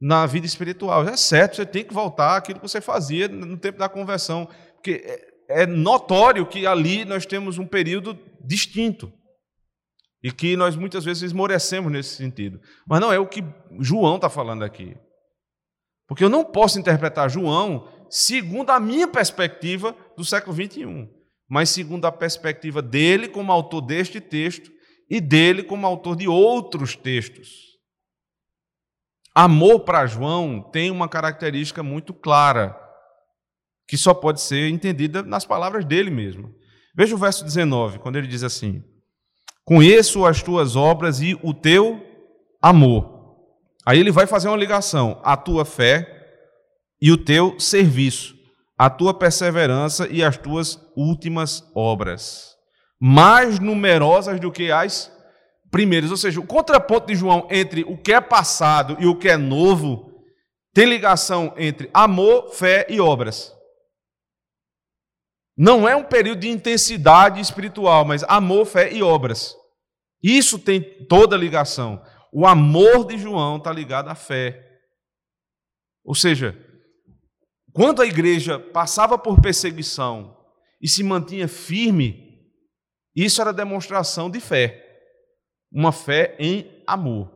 na vida espiritual. É certo, você tem que voltar àquilo que você fazia no tempo da conversão. Porque é, é notório que ali nós temos um período distinto. E que nós muitas vezes esmorecemos nesse sentido. Mas não é o que João está falando aqui. Porque eu não posso interpretar João segundo a minha perspectiva do século 21, mas segundo a perspectiva dele como autor deste texto e dele como autor de outros textos. Amor para João tem uma característica muito clara, que só pode ser entendida nas palavras dele mesmo. Veja o verso 19, quando ele diz assim: Conheço as tuas obras e o teu amor. Aí ele vai fazer uma ligação: a tua fé e o teu serviço, a tua perseverança e as tuas últimas obras, mais numerosas do que as primeiras. Ou seja, o contraponto de João entre o que é passado e o que é novo tem ligação entre amor, fé e obras. Não é um período de intensidade espiritual, mas amor, fé e obras. Isso tem toda ligação. O amor de João está ligado à fé. Ou seja, quando a igreja passava por perseguição e se mantinha firme, isso era demonstração de fé, uma fé em amor.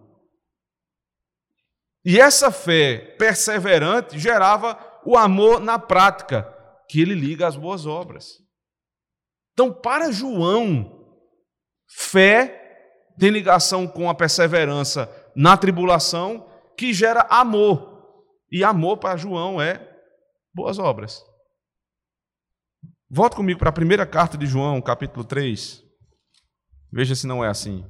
E essa fé perseverante gerava o amor na prática, que ele liga às boas obras. Então, para João, fé tem ligação com a perseverança na tribulação, que gera amor. E amor para João é boas obras. Volte comigo para a primeira carta de João, capítulo 3. Veja se não é assim.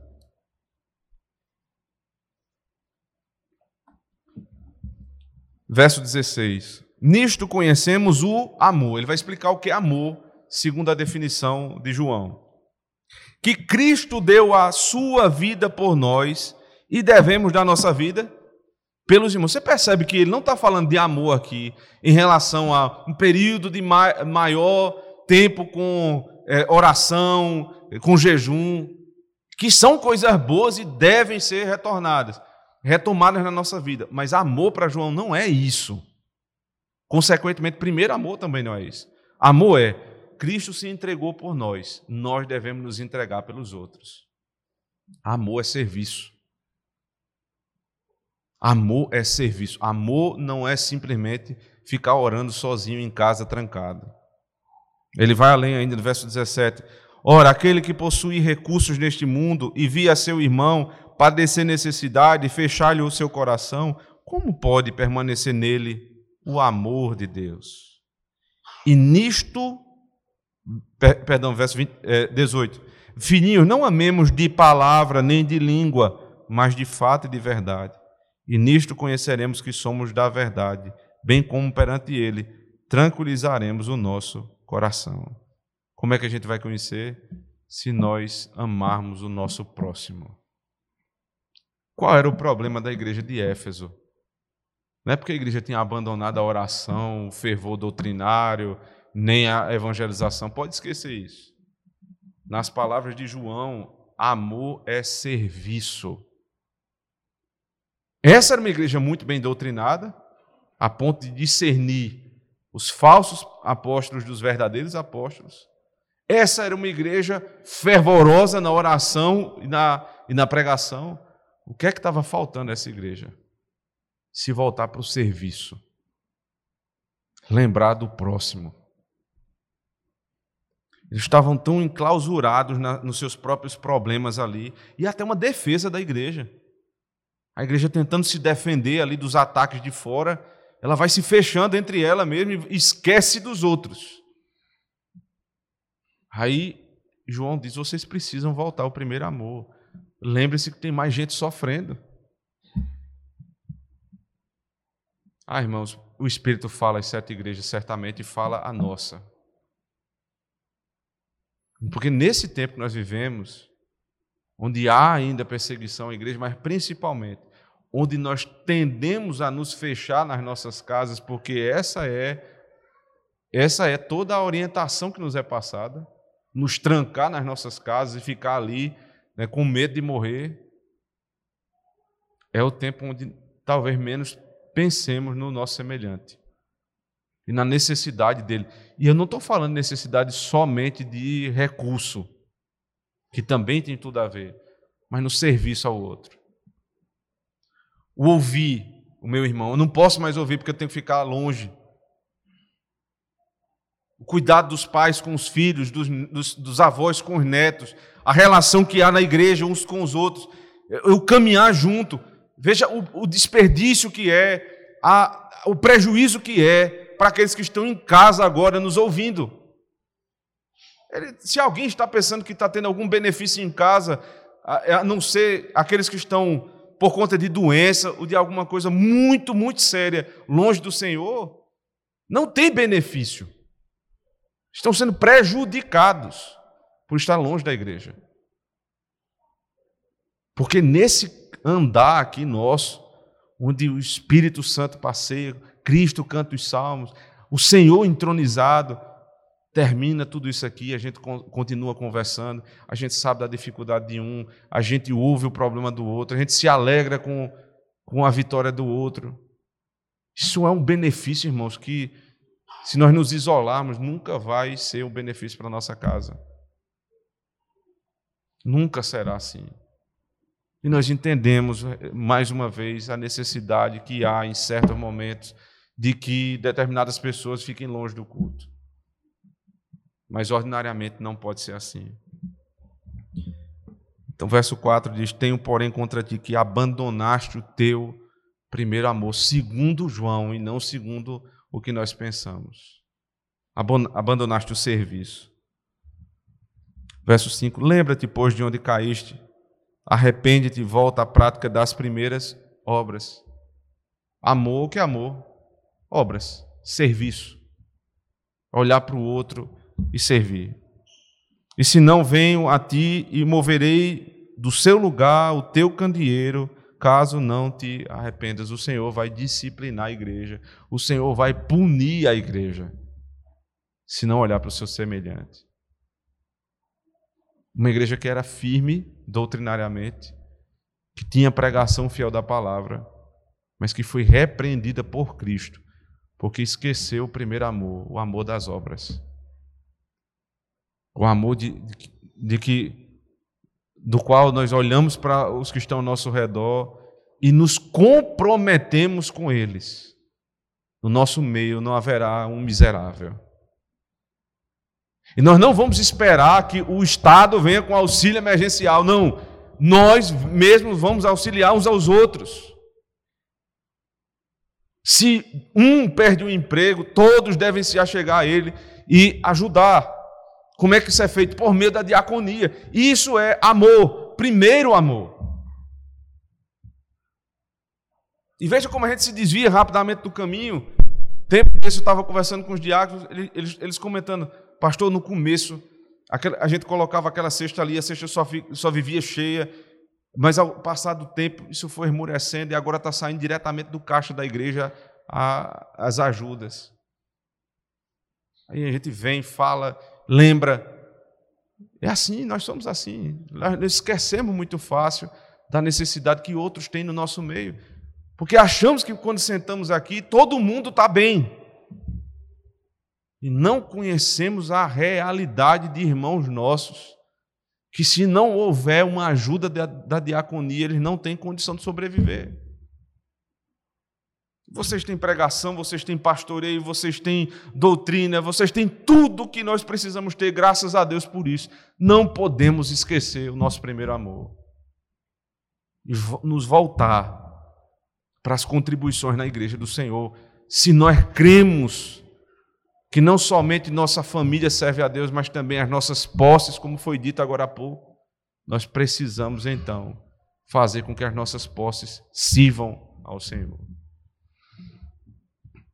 Verso 16. Nisto conhecemos o amor. Ele vai explicar o que é amor, segundo a definição de João. Que Cristo deu a sua vida por nós e devemos dar nossa vida pelos irmãos. Você percebe que ele não está falando de amor aqui em relação a um período de maior tempo com é, oração, com jejum, que são coisas boas e devem ser retornadas, retomadas na nossa vida. Mas amor para João não é isso. Consequentemente, primeiro amor também não é isso. Amor é Cristo se entregou por nós, nós devemos nos entregar pelos outros. Amor é serviço. Amor é serviço. Amor não é simplesmente ficar orando sozinho em casa trancado. Ele vai além ainda no verso 17. Ora, aquele que possui recursos neste mundo e via seu irmão padecer necessidade e fechar-lhe o seu coração, como pode permanecer nele o amor de Deus? E nisto, per, perdão, verso 20, é, 18: Filhinhos, não amemos de palavra nem de língua, mas de fato e de verdade. E nisto conheceremos que somos da verdade, bem como perante Ele tranquilizaremos o nosso coração. Como é que a gente vai conhecer? Se nós amarmos o nosso próximo. Qual era o problema da igreja de Éfeso? Não é porque a igreja tinha abandonado a oração, o fervor doutrinário, nem a evangelização. Pode esquecer isso. Nas palavras de João, amor é serviço. Essa era uma igreja muito bem doutrinada, a ponto de discernir os falsos apóstolos dos verdadeiros apóstolos. Essa era uma igreja fervorosa na oração e na, e na pregação. O que é que estava faltando essa igreja? Se voltar para o serviço. Lembrar do próximo. Eles estavam tão enclausurados na, nos seus próprios problemas ali, e até uma defesa da igreja. A igreja tentando se defender ali dos ataques de fora, ela vai se fechando entre ela mesma e esquece dos outros. Aí João diz: vocês precisam voltar ao primeiro amor. Lembre-se que tem mais gente sofrendo. Ah, irmãos, o Espírito fala às sete igrejas, certamente fala a nossa. Porque nesse tempo que nós vivemos, onde há ainda perseguição à igreja, mas principalmente onde nós tendemos a nos fechar nas nossas casas, porque essa é essa é toda a orientação que nos é passada, nos trancar nas nossas casas e ficar ali né, com medo de morrer. É o tempo onde talvez menos pensemos no nosso semelhante e na necessidade dele. E eu não estou falando necessidade somente de recurso, que também tem tudo a ver, mas no serviço ao outro. O ouvir o meu irmão, eu não posso mais ouvir porque eu tenho que ficar longe o cuidado dos pais com os filhos, dos, dos, dos, avós com os netos, a relação que há na igreja uns com os outros, eu caminhar junto. Veja o, o desperdício que é, a, o prejuízo que é para aqueles que estão em casa agora nos ouvindo. Ele, se alguém está pensando que está tendo algum benefício em casa, a, a não ser aqueles que estão por conta de doença ou de alguma coisa muito, muito séria, longe do Senhor, não tem benefício estão sendo prejudicados por estar longe da igreja. Porque nesse andar aqui nosso, onde o Espírito Santo passeia, Cristo canta os salmos, o Senhor entronizado, termina tudo isso aqui, a gente continua conversando, a gente sabe da dificuldade de um, a gente ouve o problema do outro, a gente se alegra com, com a vitória do outro. Isso é um benefício, irmãos, que se nós nos isolarmos, nunca vai ser um benefício para a nossa casa. Nunca será assim. E nós entendemos, mais uma vez, a necessidade que há em certos momentos de que determinadas pessoas fiquem longe do culto. Mas ordinariamente não pode ser assim. Então, verso 4 diz: Tenho, porém, contra ti que abandonaste o teu primeiro amor, segundo João, e não segundo o que nós pensamos. Abandonaste o serviço. Verso 5: Lembra-te, pois, de onde caíste, arrepende-te e volta à prática das primeiras obras. Amor, o que é amor? Obras, serviço. Olhar para o outro e servir. E se não venho a ti e moverei do seu lugar o teu candeeiro caso não te arrependas, o Senhor vai disciplinar a igreja, o Senhor vai punir a igreja, se não olhar para o seu semelhante. Uma igreja que era firme doutrinariamente, que tinha pregação fiel da palavra, mas que foi repreendida por Cristo, porque esqueceu o primeiro amor, o amor das obras. O amor de, de, que do qual nós olhamos para os que estão ao nosso redor e nos comprometemos com eles. No nosso meio não haverá um miserável. E nós não vamos esperar que o Estado venha com auxílio emergencial, não. Nós mesmos vamos auxiliar uns aos outros. Se um perde o emprego, todos devem se achegar a ele e ajudar. Como é que isso é feito? Por meio da diaconia. Isso é amor, primeiro amor. E veja como a gente se desvia rapidamente do caminho. Tempo desse eu estava conversando com os diáconos, eles, eles comentando, pastor, no começo, a gente colocava aquela cesta ali, a cesta só, só vivia cheia, mas ao passar do tempo, isso foi esmurecendo e agora está saindo diretamente do caixa da igreja as ajudas. Aí a gente vem, fala, lembra. É assim, nós somos assim. Nós esquecemos muito fácil da necessidade que outros têm no nosso meio. Porque achamos que quando sentamos aqui, todo mundo está bem. E não conhecemos a realidade de irmãos nossos, que se não houver uma ajuda da, da diaconia, eles não têm condição de sobreviver. Vocês têm pregação, vocês têm pastoreio, vocês têm doutrina, vocês têm tudo que nós precisamos ter, graças a Deus por isso. Não podemos esquecer o nosso primeiro amor. E nos voltar para as contribuições na igreja do Senhor, se nós cremos que não somente nossa família serve a Deus, mas também as nossas posses, como foi dito agora há pouco, nós precisamos então fazer com que as nossas posses sirvam ao Senhor.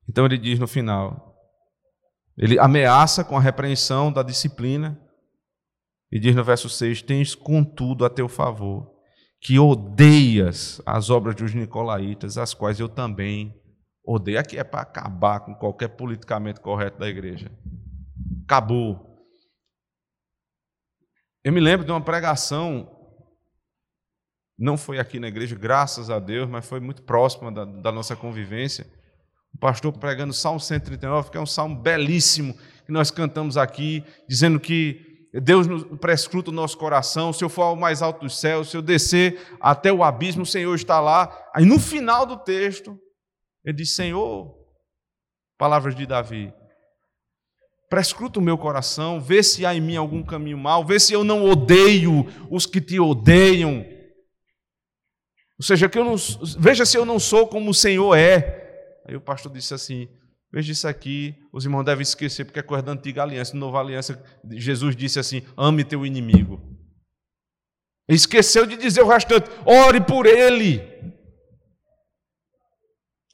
Então ele diz no final, ele ameaça com a repreensão da disciplina, e diz no verso 6: Tens contudo a teu favor que odeias as obras dos nicolaítas, as quais eu também odeio. Aqui é para acabar com qualquer politicamente correto da igreja. Acabou. Eu me lembro de uma pregação, não foi aqui na igreja, graças a Deus, mas foi muito próxima da, da nossa convivência. O pastor pregando Salmo 139, que é um salmo belíssimo, que nós cantamos aqui, dizendo que Deus prescruta o nosso coração. Se eu for ao mais alto dos céus, se eu descer até o abismo, o Senhor está lá. Aí no final do texto, ele diz: Senhor, palavras de Davi, prescruta o meu coração, vê se há em mim algum caminho mau, vê se eu não odeio os que te odeiam. Ou seja, que eu não, veja se eu não sou como o Senhor é. Aí o pastor disse assim: Veja isso aqui, os irmãos devem esquecer, porque é coisa da antiga aliança. Nova aliança, Jesus disse assim: ame teu inimigo. Esqueceu de dizer o restante: ore por ele.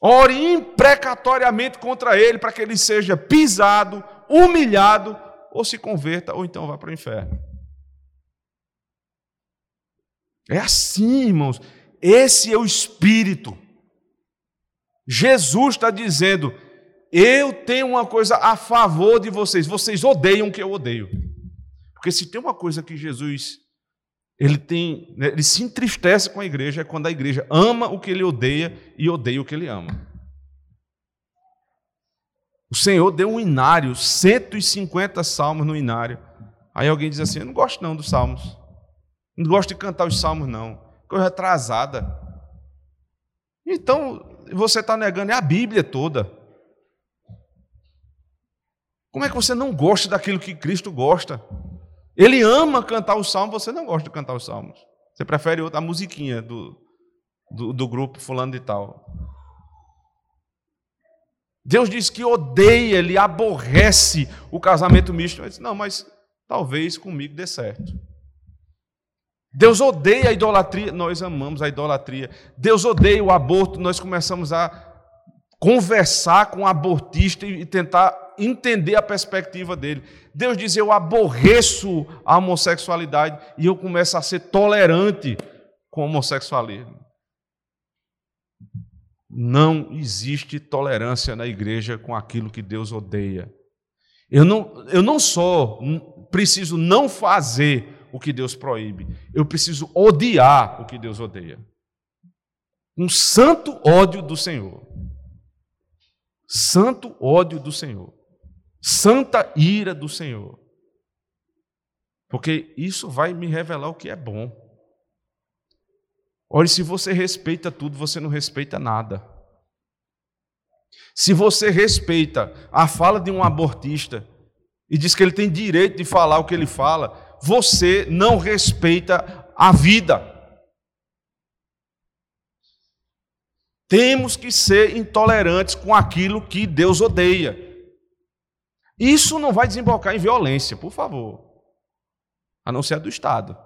Ore imprecatoriamente contra ele, para que ele seja pisado, humilhado, ou se converta, ou então vá para o inferno. É assim, irmãos. Esse é o Espírito. Jesus está dizendo: eu tenho uma coisa a favor de vocês. Vocês odeiam o que eu odeio. Porque se tem uma coisa que Jesus ele tem, né, ele se entristece com a igreja é quando a igreja ama o que ele odeia e odeia o que ele ama. O Senhor deu um inário, 150 salmos no inário. Aí alguém diz assim: Eu não gosto não dos salmos. Não gosto de cantar os salmos, não. Coisa atrasada. Então, você está negando é a Bíblia toda. Como é que você não gosta daquilo que Cristo gosta? Ele ama cantar os salmos, você não gosta de cantar os salmos. Você prefere outra musiquinha do, do, do grupo fulano de tal. Deus diz que odeia, ele aborrece o casamento misto. Disse, não, mas talvez comigo dê certo. Deus odeia a idolatria, nós amamos a idolatria. Deus odeia o aborto, nós começamos a conversar com o abortista e tentar entender a perspectiva dele. Deus diz: Eu aborreço a homossexualidade e eu começo a ser tolerante com o homossexualismo. Não existe tolerância na igreja com aquilo que Deus odeia. Eu não, eu não só preciso não fazer o que Deus proíbe, eu preciso odiar o que Deus odeia. Um santo ódio do Senhor. santo ódio do Senhor, santa ira do Senhor. Porque isso vai me revelar o que é bom. Olha, se você respeita tudo, você não respeita nada. Se você respeita a fala de um abortista e diz que ele tem direito de falar o que ele fala, você não respeita a vida. Temos que ser intolerantes com aquilo que Deus odeia. Isso não vai desembocar em violência, por favor. A não ser a do Estado.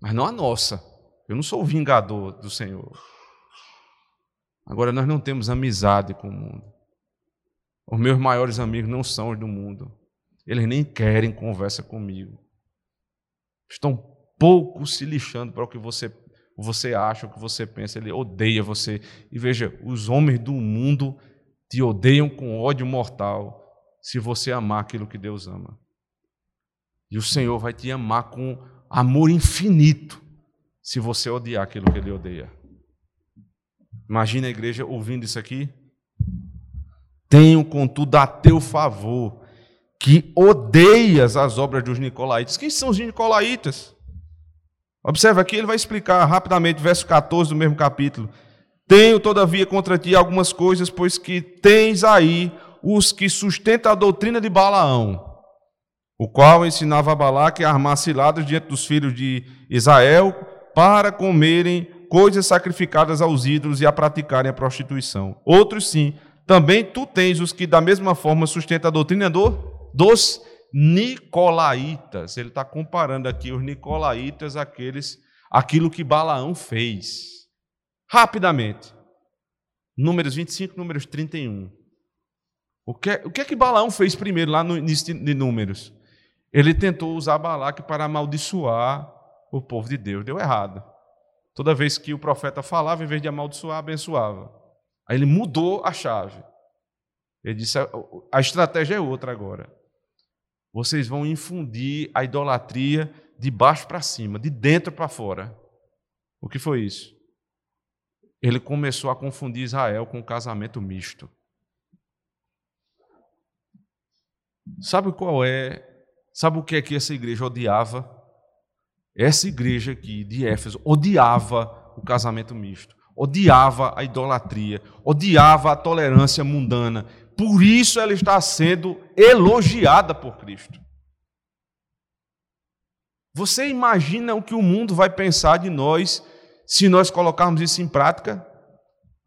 Mas não a nossa. Eu não sou o vingador do Senhor. Agora, nós não temos amizade com o mundo. Os meus maiores amigos não são os do mundo. Eles nem querem conversa comigo. Estão pouco se lixando para o que você você acha, o que você pensa, ele odeia você. E veja, os homens do mundo te odeiam com ódio mortal se você amar aquilo que Deus ama. E o Senhor vai te amar com amor infinito se você odiar aquilo que Ele odeia. Imagina a igreja ouvindo isso aqui. Tenho, contudo, a teu favor que odeias as obras dos nicolaítas. Quem são os nicolaítas? Observe aqui, ele vai explicar rapidamente, verso 14 do mesmo capítulo. Tenho, todavia, contra ti algumas coisas, pois que tens aí os que sustentam a doutrina de Balaão, o qual ensinava a Balaque a armar ciladas diante dos filhos de Israel para comerem coisas sacrificadas aos ídolos e a praticarem a prostituição. Outros sim, também tu tens os que da mesma forma sustentam a doutrina do, dos Nicolaítas. Ele está comparando aqui os Nicolaítas àqueles, aquilo que Balaão fez. Rapidamente. Números 25, números 31. O que, o que é que Balaão fez primeiro lá no início de Números? Ele tentou usar Balaque para amaldiçoar o povo de Deus. Deu errado. Toda vez que o profeta falava, em vez de amaldiçoar, abençoava. Aí ele mudou a chave. Ele disse: a estratégia é outra agora vocês vão infundir a idolatria de baixo para cima, de dentro para fora. O que foi isso? Ele começou a confundir Israel com o casamento misto. Sabe qual é? Sabe o que é que essa igreja odiava? Essa igreja aqui de Éfeso odiava o casamento misto, odiava a idolatria, odiava a tolerância mundana, por isso ela está sendo elogiada por Cristo. Você imagina o que o mundo vai pensar de nós se nós colocarmos isso em prática?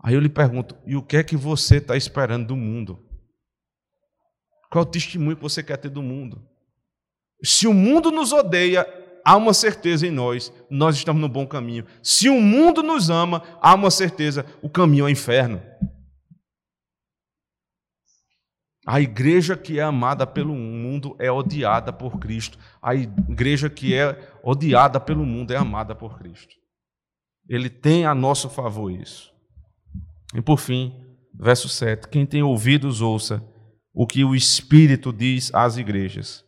Aí eu lhe pergunto: e o que é que você está esperando do mundo? Qual é o testemunho que você quer ter do mundo? Se o mundo nos odeia, há uma certeza em nós, nós estamos no bom caminho. Se o mundo nos ama, há uma certeza, o caminho é o inferno. A igreja que é amada pelo mundo é odiada por Cristo. A igreja que é odiada pelo mundo é amada por Cristo. Ele tem a nosso favor isso. E por fim, verso 7: Quem tem ouvidos, ouça o que o Espírito diz às igrejas.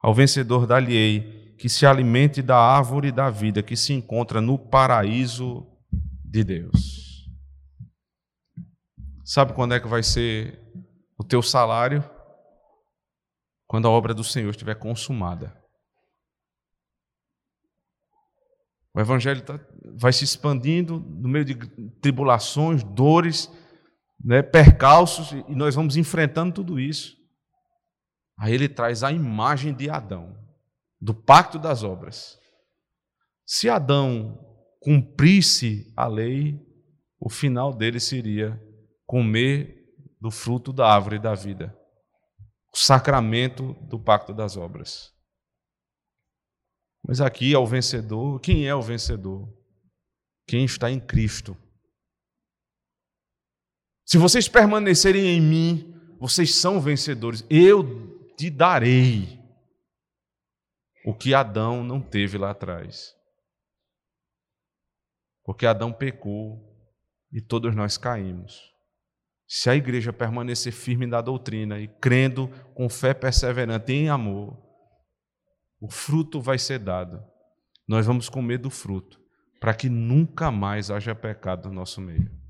Ao vencedor dá-lhe-ei que se alimente da árvore da vida que se encontra no paraíso de Deus. Sabe quando é que vai ser o teu salário quando a obra do Senhor estiver consumada. O Evangelho tá, vai se expandindo no meio de tribulações, dores, né, percalços, e nós vamos enfrentando tudo isso. Aí ele traz a imagem de Adão, do pacto das obras. Se Adão cumprisse a lei, o final dele seria comer do fruto da árvore da vida, o sacramento do pacto das obras. Mas aqui é o vencedor. Quem é o vencedor? Quem está em Cristo. Se vocês permanecerem em mim, vocês são vencedores. Eu te darei o que Adão não teve lá atrás. Porque Adão pecou e todos nós caímos. Se a igreja permanecer firme na doutrina e crendo com fé perseverante em amor, o fruto vai ser dado. Nós vamos comer do fruto, para que nunca mais haja pecado no nosso meio.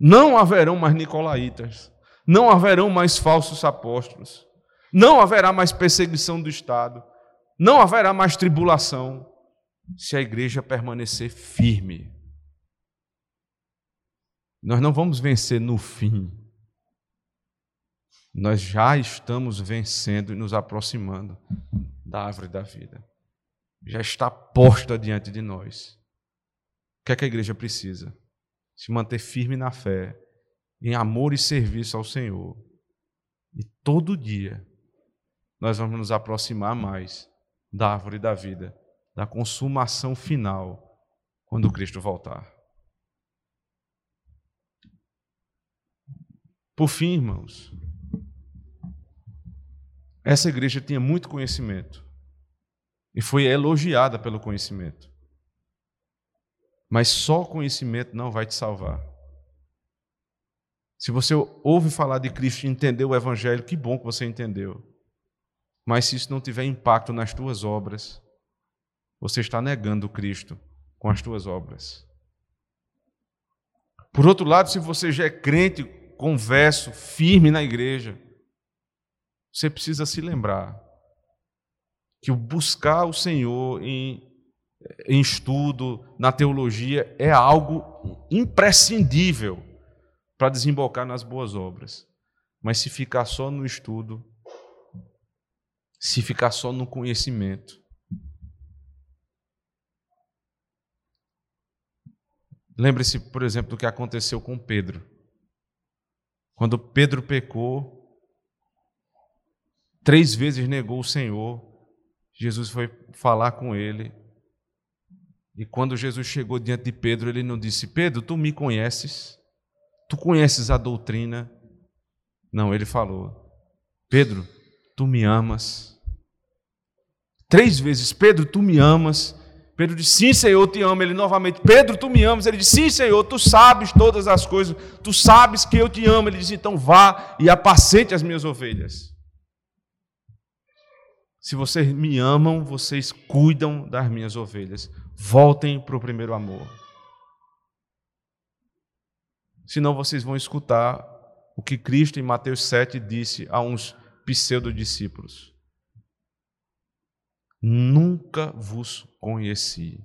Não haverão mais nicolaítas, não haverão mais falsos apóstolos, não haverá mais perseguição do Estado, não haverá mais tribulação, se a igreja permanecer firme. Nós não vamos vencer no fim. Nós já estamos vencendo e nos aproximando da árvore da vida. Já está posta diante de nós. O que é que a igreja precisa? Se manter firme na fé, em amor e serviço ao Senhor. E todo dia nós vamos nos aproximar mais da árvore da vida, da consumação final, quando Cristo voltar. Por fim, irmãos, essa igreja tinha muito conhecimento e foi elogiada pelo conhecimento. Mas só conhecimento não vai te salvar. Se você ouve falar de Cristo e entendeu o Evangelho, que bom que você entendeu. Mas se isso não tiver impacto nas tuas obras, você está negando Cristo com as tuas obras. Por outro lado, se você já é crente, converso, firme na igreja, você precisa se lembrar que o buscar o Senhor em, em estudo, na teologia, é algo imprescindível para desembocar nas boas obras. Mas se ficar só no estudo, se ficar só no conhecimento, Lembre-se, por exemplo, do que aconteceu com Pedro. Quando Pedro pecou, três vezes negou o Senhor, Jesus foi falar com ele. E quando Jesus chegou diante de Pedro, ele não disse: Pedro, tu me conheces? Tu conheces a doutrina? Não, ele falou: Pedro, tu me amas. Três vezes: Pedro, tu me amas. Pedro disse: Sim, Senhor, eu te amo. Ele novamente: Pedro, tu me amas. Ele disse: Sim, Senhor, tu sabes todas as coisas. Tu sabes que eu te amo. Ele disse: Então vá e apacente as minhas ovelhas. Se vocês me amam, vocês cuidam das minhas ovelhas. Voltem para o primeiro amor. Senão vocês vão escutar o que Cristo em Mateus 7 disse a uns pseudo-discípulos. Nunca vos conheci.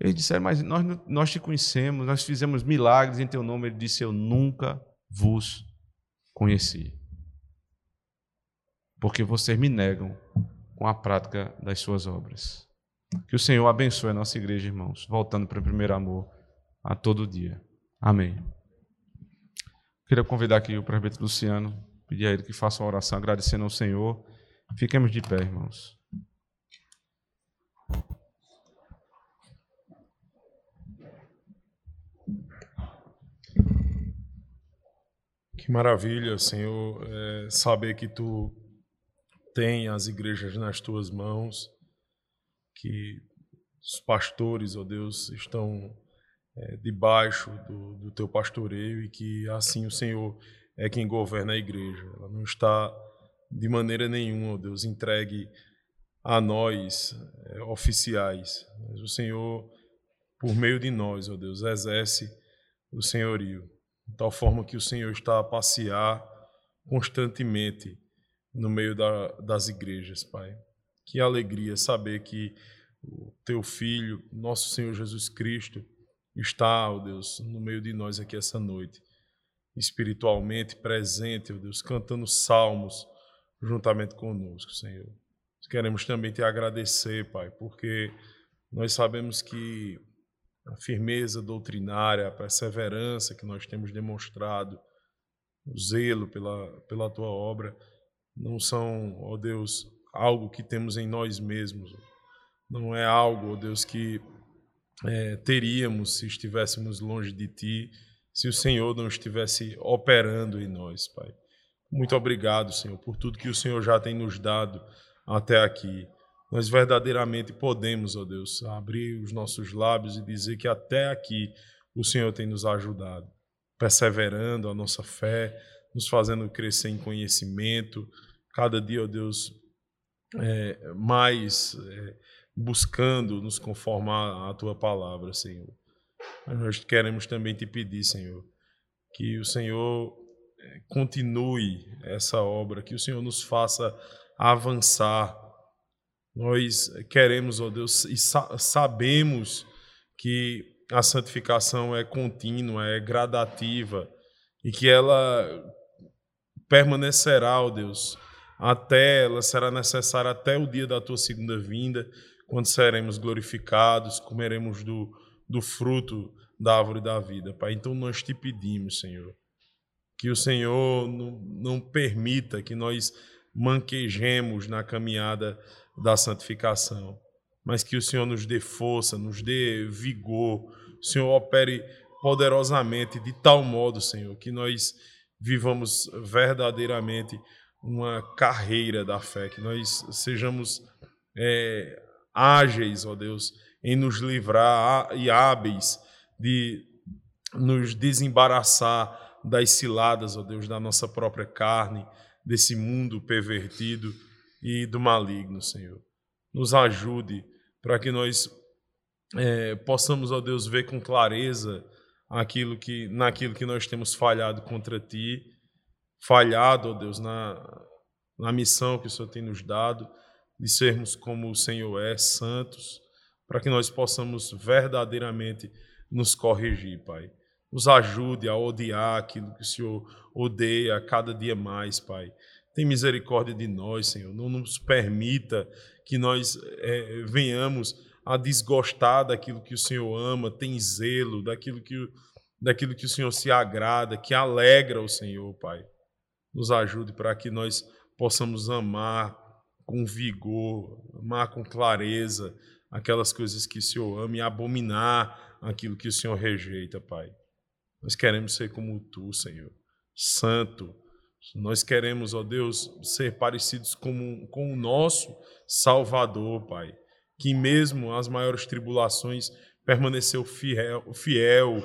Eles disseram, mas nós, nós te conhecemos, nós fizemos milagres em teu nome. Ele disse, eu nunca vos conheci. Porque vocês me negam com a prática das suas obras. Que o Senhor abençoe a nossa igreja, irmãos, voltando para o primeiro amor a todo dia. Amém. Queria convidar aqui o presbítero Luciano, pedir a ele que faça uma oração agradecendo ao Senhor Fiquemos de pé, irmãos. Que maravilha, Senhor, é saber que tu tem as igrejas nas tuas mãos, que os pastores, ó oh Deus, estão é, debaixo do, do teu pastoreio e que assim o Senhor é quem governa a igreja. Ela não está de maneira nenhuma, ó Deus, entregue a nós, é, oficiais. Mas o Senhor, por meio de nós, ó Deus, exerce o senhorio, de tal forma que o Senhor está a passear constantemente no meio da, das igrejas, Pai. Que alegria saber que o Teu Filho, nosso Senhor Jesus Cristo, está, ó Deus, no meio de nós aqui essa noite, espiritualmente presente, ó Deus, cantando salmos, juntamente conosco, Senhor. Queremos também te agradecer, Pai, porque nós sabemos que a firmeza doutrinária, a perseverança que nós temos demonstrado, o zelo pela, pela tua obra, não são, ó Deus, algo que temos em nós mesmos. Não é algo, ó Deus, que é, teríamos se estivéssemos longe de ti, se o Senhor não estivesse operando em nós, Pai. Muito obrigado, Senhor, por tudo que o Senhor já tem nos dado até aqui. Nós verdadeiramente podemos, ó Deus, abrir os nossos lábios e dizer que até aqui o Senhor tem nos ajudado, perseverando a nossa fé, nos fazendo crescer em conhecimento, cada dia, ó Deus, é, mais é, buscando nos conformar à tua palavra, Senhor. Mas nós queremos também te pedir, Senhor, que o Senhor eh, continue essa obra, que o Senhor nos faça avançar. Nós queremos, ó Deus, e sa sabemos que a santificação é contínua, é gradativa e que ela permanecerá, ó Deus, até ela será necessária até o dia da tua segunda vinda, quando seremos glorificados, comeremos do, do fruto da árvore da vida, Pai. Então nós te pedimos, Senhor, que o Senhor não, não permita que nós manquejemos na caminhada da santificação, mas que o Senhor nos dê força, nos dê vigor, o Senhor opere poderosamente de tal modo, Senhor, que nós vivamos verdadeiramente uma carreira da fé, que nós sejamos é, ágeis, ó Deus, em nos livrar e hábeis de nos desembaraçar das ciladas, ó Deus, da nossa própria carne, desse mundo pervertido e do maligno, Senhor. Nos ajude para que nós é, possamos, ó Deus, ver com clareza aquilo que, naquilo que nós temos falhado contra Ti, falhado, ó Deus, na, na missão que o Senhor tem nos dado, de sermos como o Senhor é, santos, para que nós possamos verdadeiramente nos corrigir, Pai. Nos ajude a odiar aquilo que o Senhor odeia cada dia mais, Pai. Tem misericórdia de nós, Senhor. Não nos permita que nós é, venhamos a desgostar daquilo que o Senhor ama, tem zelo, daquilo que, daquilo que o Senhor se agrada, que alegra o Senhor, Pai. Nos ajude para que nós possamos amar com vigor, amar com clareza aquelas coisas que o Senhor ama e abominar aquilo que o Senhor rejeita, Pai. Nós queremos ser como tu, Senhor, santo. Nós queremos, ó Deus, ser parecidos com, com o nosso Salvador, Pai que mesmo as maiores tribulações permaneceu fiel, fiel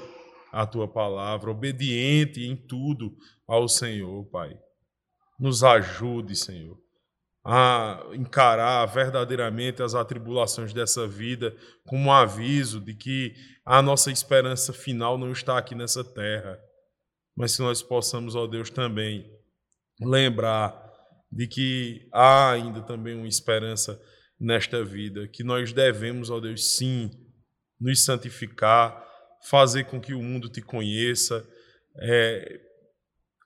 à tua palavra, obediente em tudo ao Senhor, Pai. Nos ajude, Senhor, a encarar verdadeiramente as atribulações dessa vida como um aviso de que a nossa esperança final não está aqui nessa terra, mas que nós possamos, ó Deus, também lembrar de que há ainda também uma esperança nesta vida, que nós devemos, ó Deus, sim, nos santificar, fazer com que o mundo te conheça, é,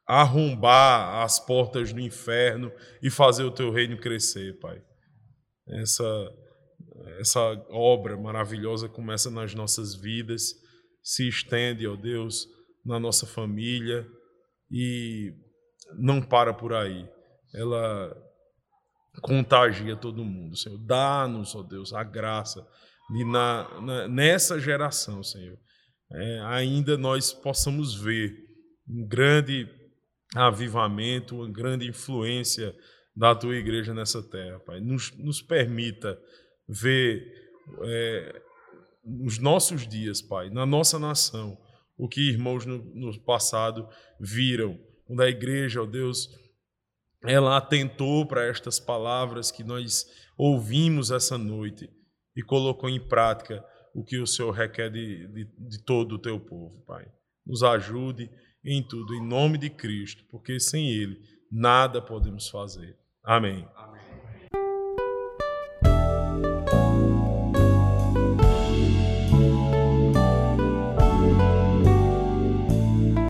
arrombar as portas do inferno e fazer o teu reino crescer, Pai. Essa, essa obra maravilhosa começa nas nossas vidas, se estende, ó Deus, na nossa família e não para por aí. Ela contagia todo mundo, Senhor. Dá-nos, ó Deus, a graça de na, na nessa geração, Senhor, é, ainda nós possamos ver um grande avivamento, uma grande influência da tua igreja nessa terra, Pai. Nos, nos permita ver é, nos nossos dias, Pai, na nossa nação, o que irmãos no, no passado viram, quando a igreja, ó Deus, ela atentou para estas palavras que nós ouvimos essa noite e colocou em prática o que o Senhor requer de, de, de todo o teu povo, Pai. Nos ajude em tudo, em nome de Cristo, porque sem Ele nada podemos fazer. Amém. Amém.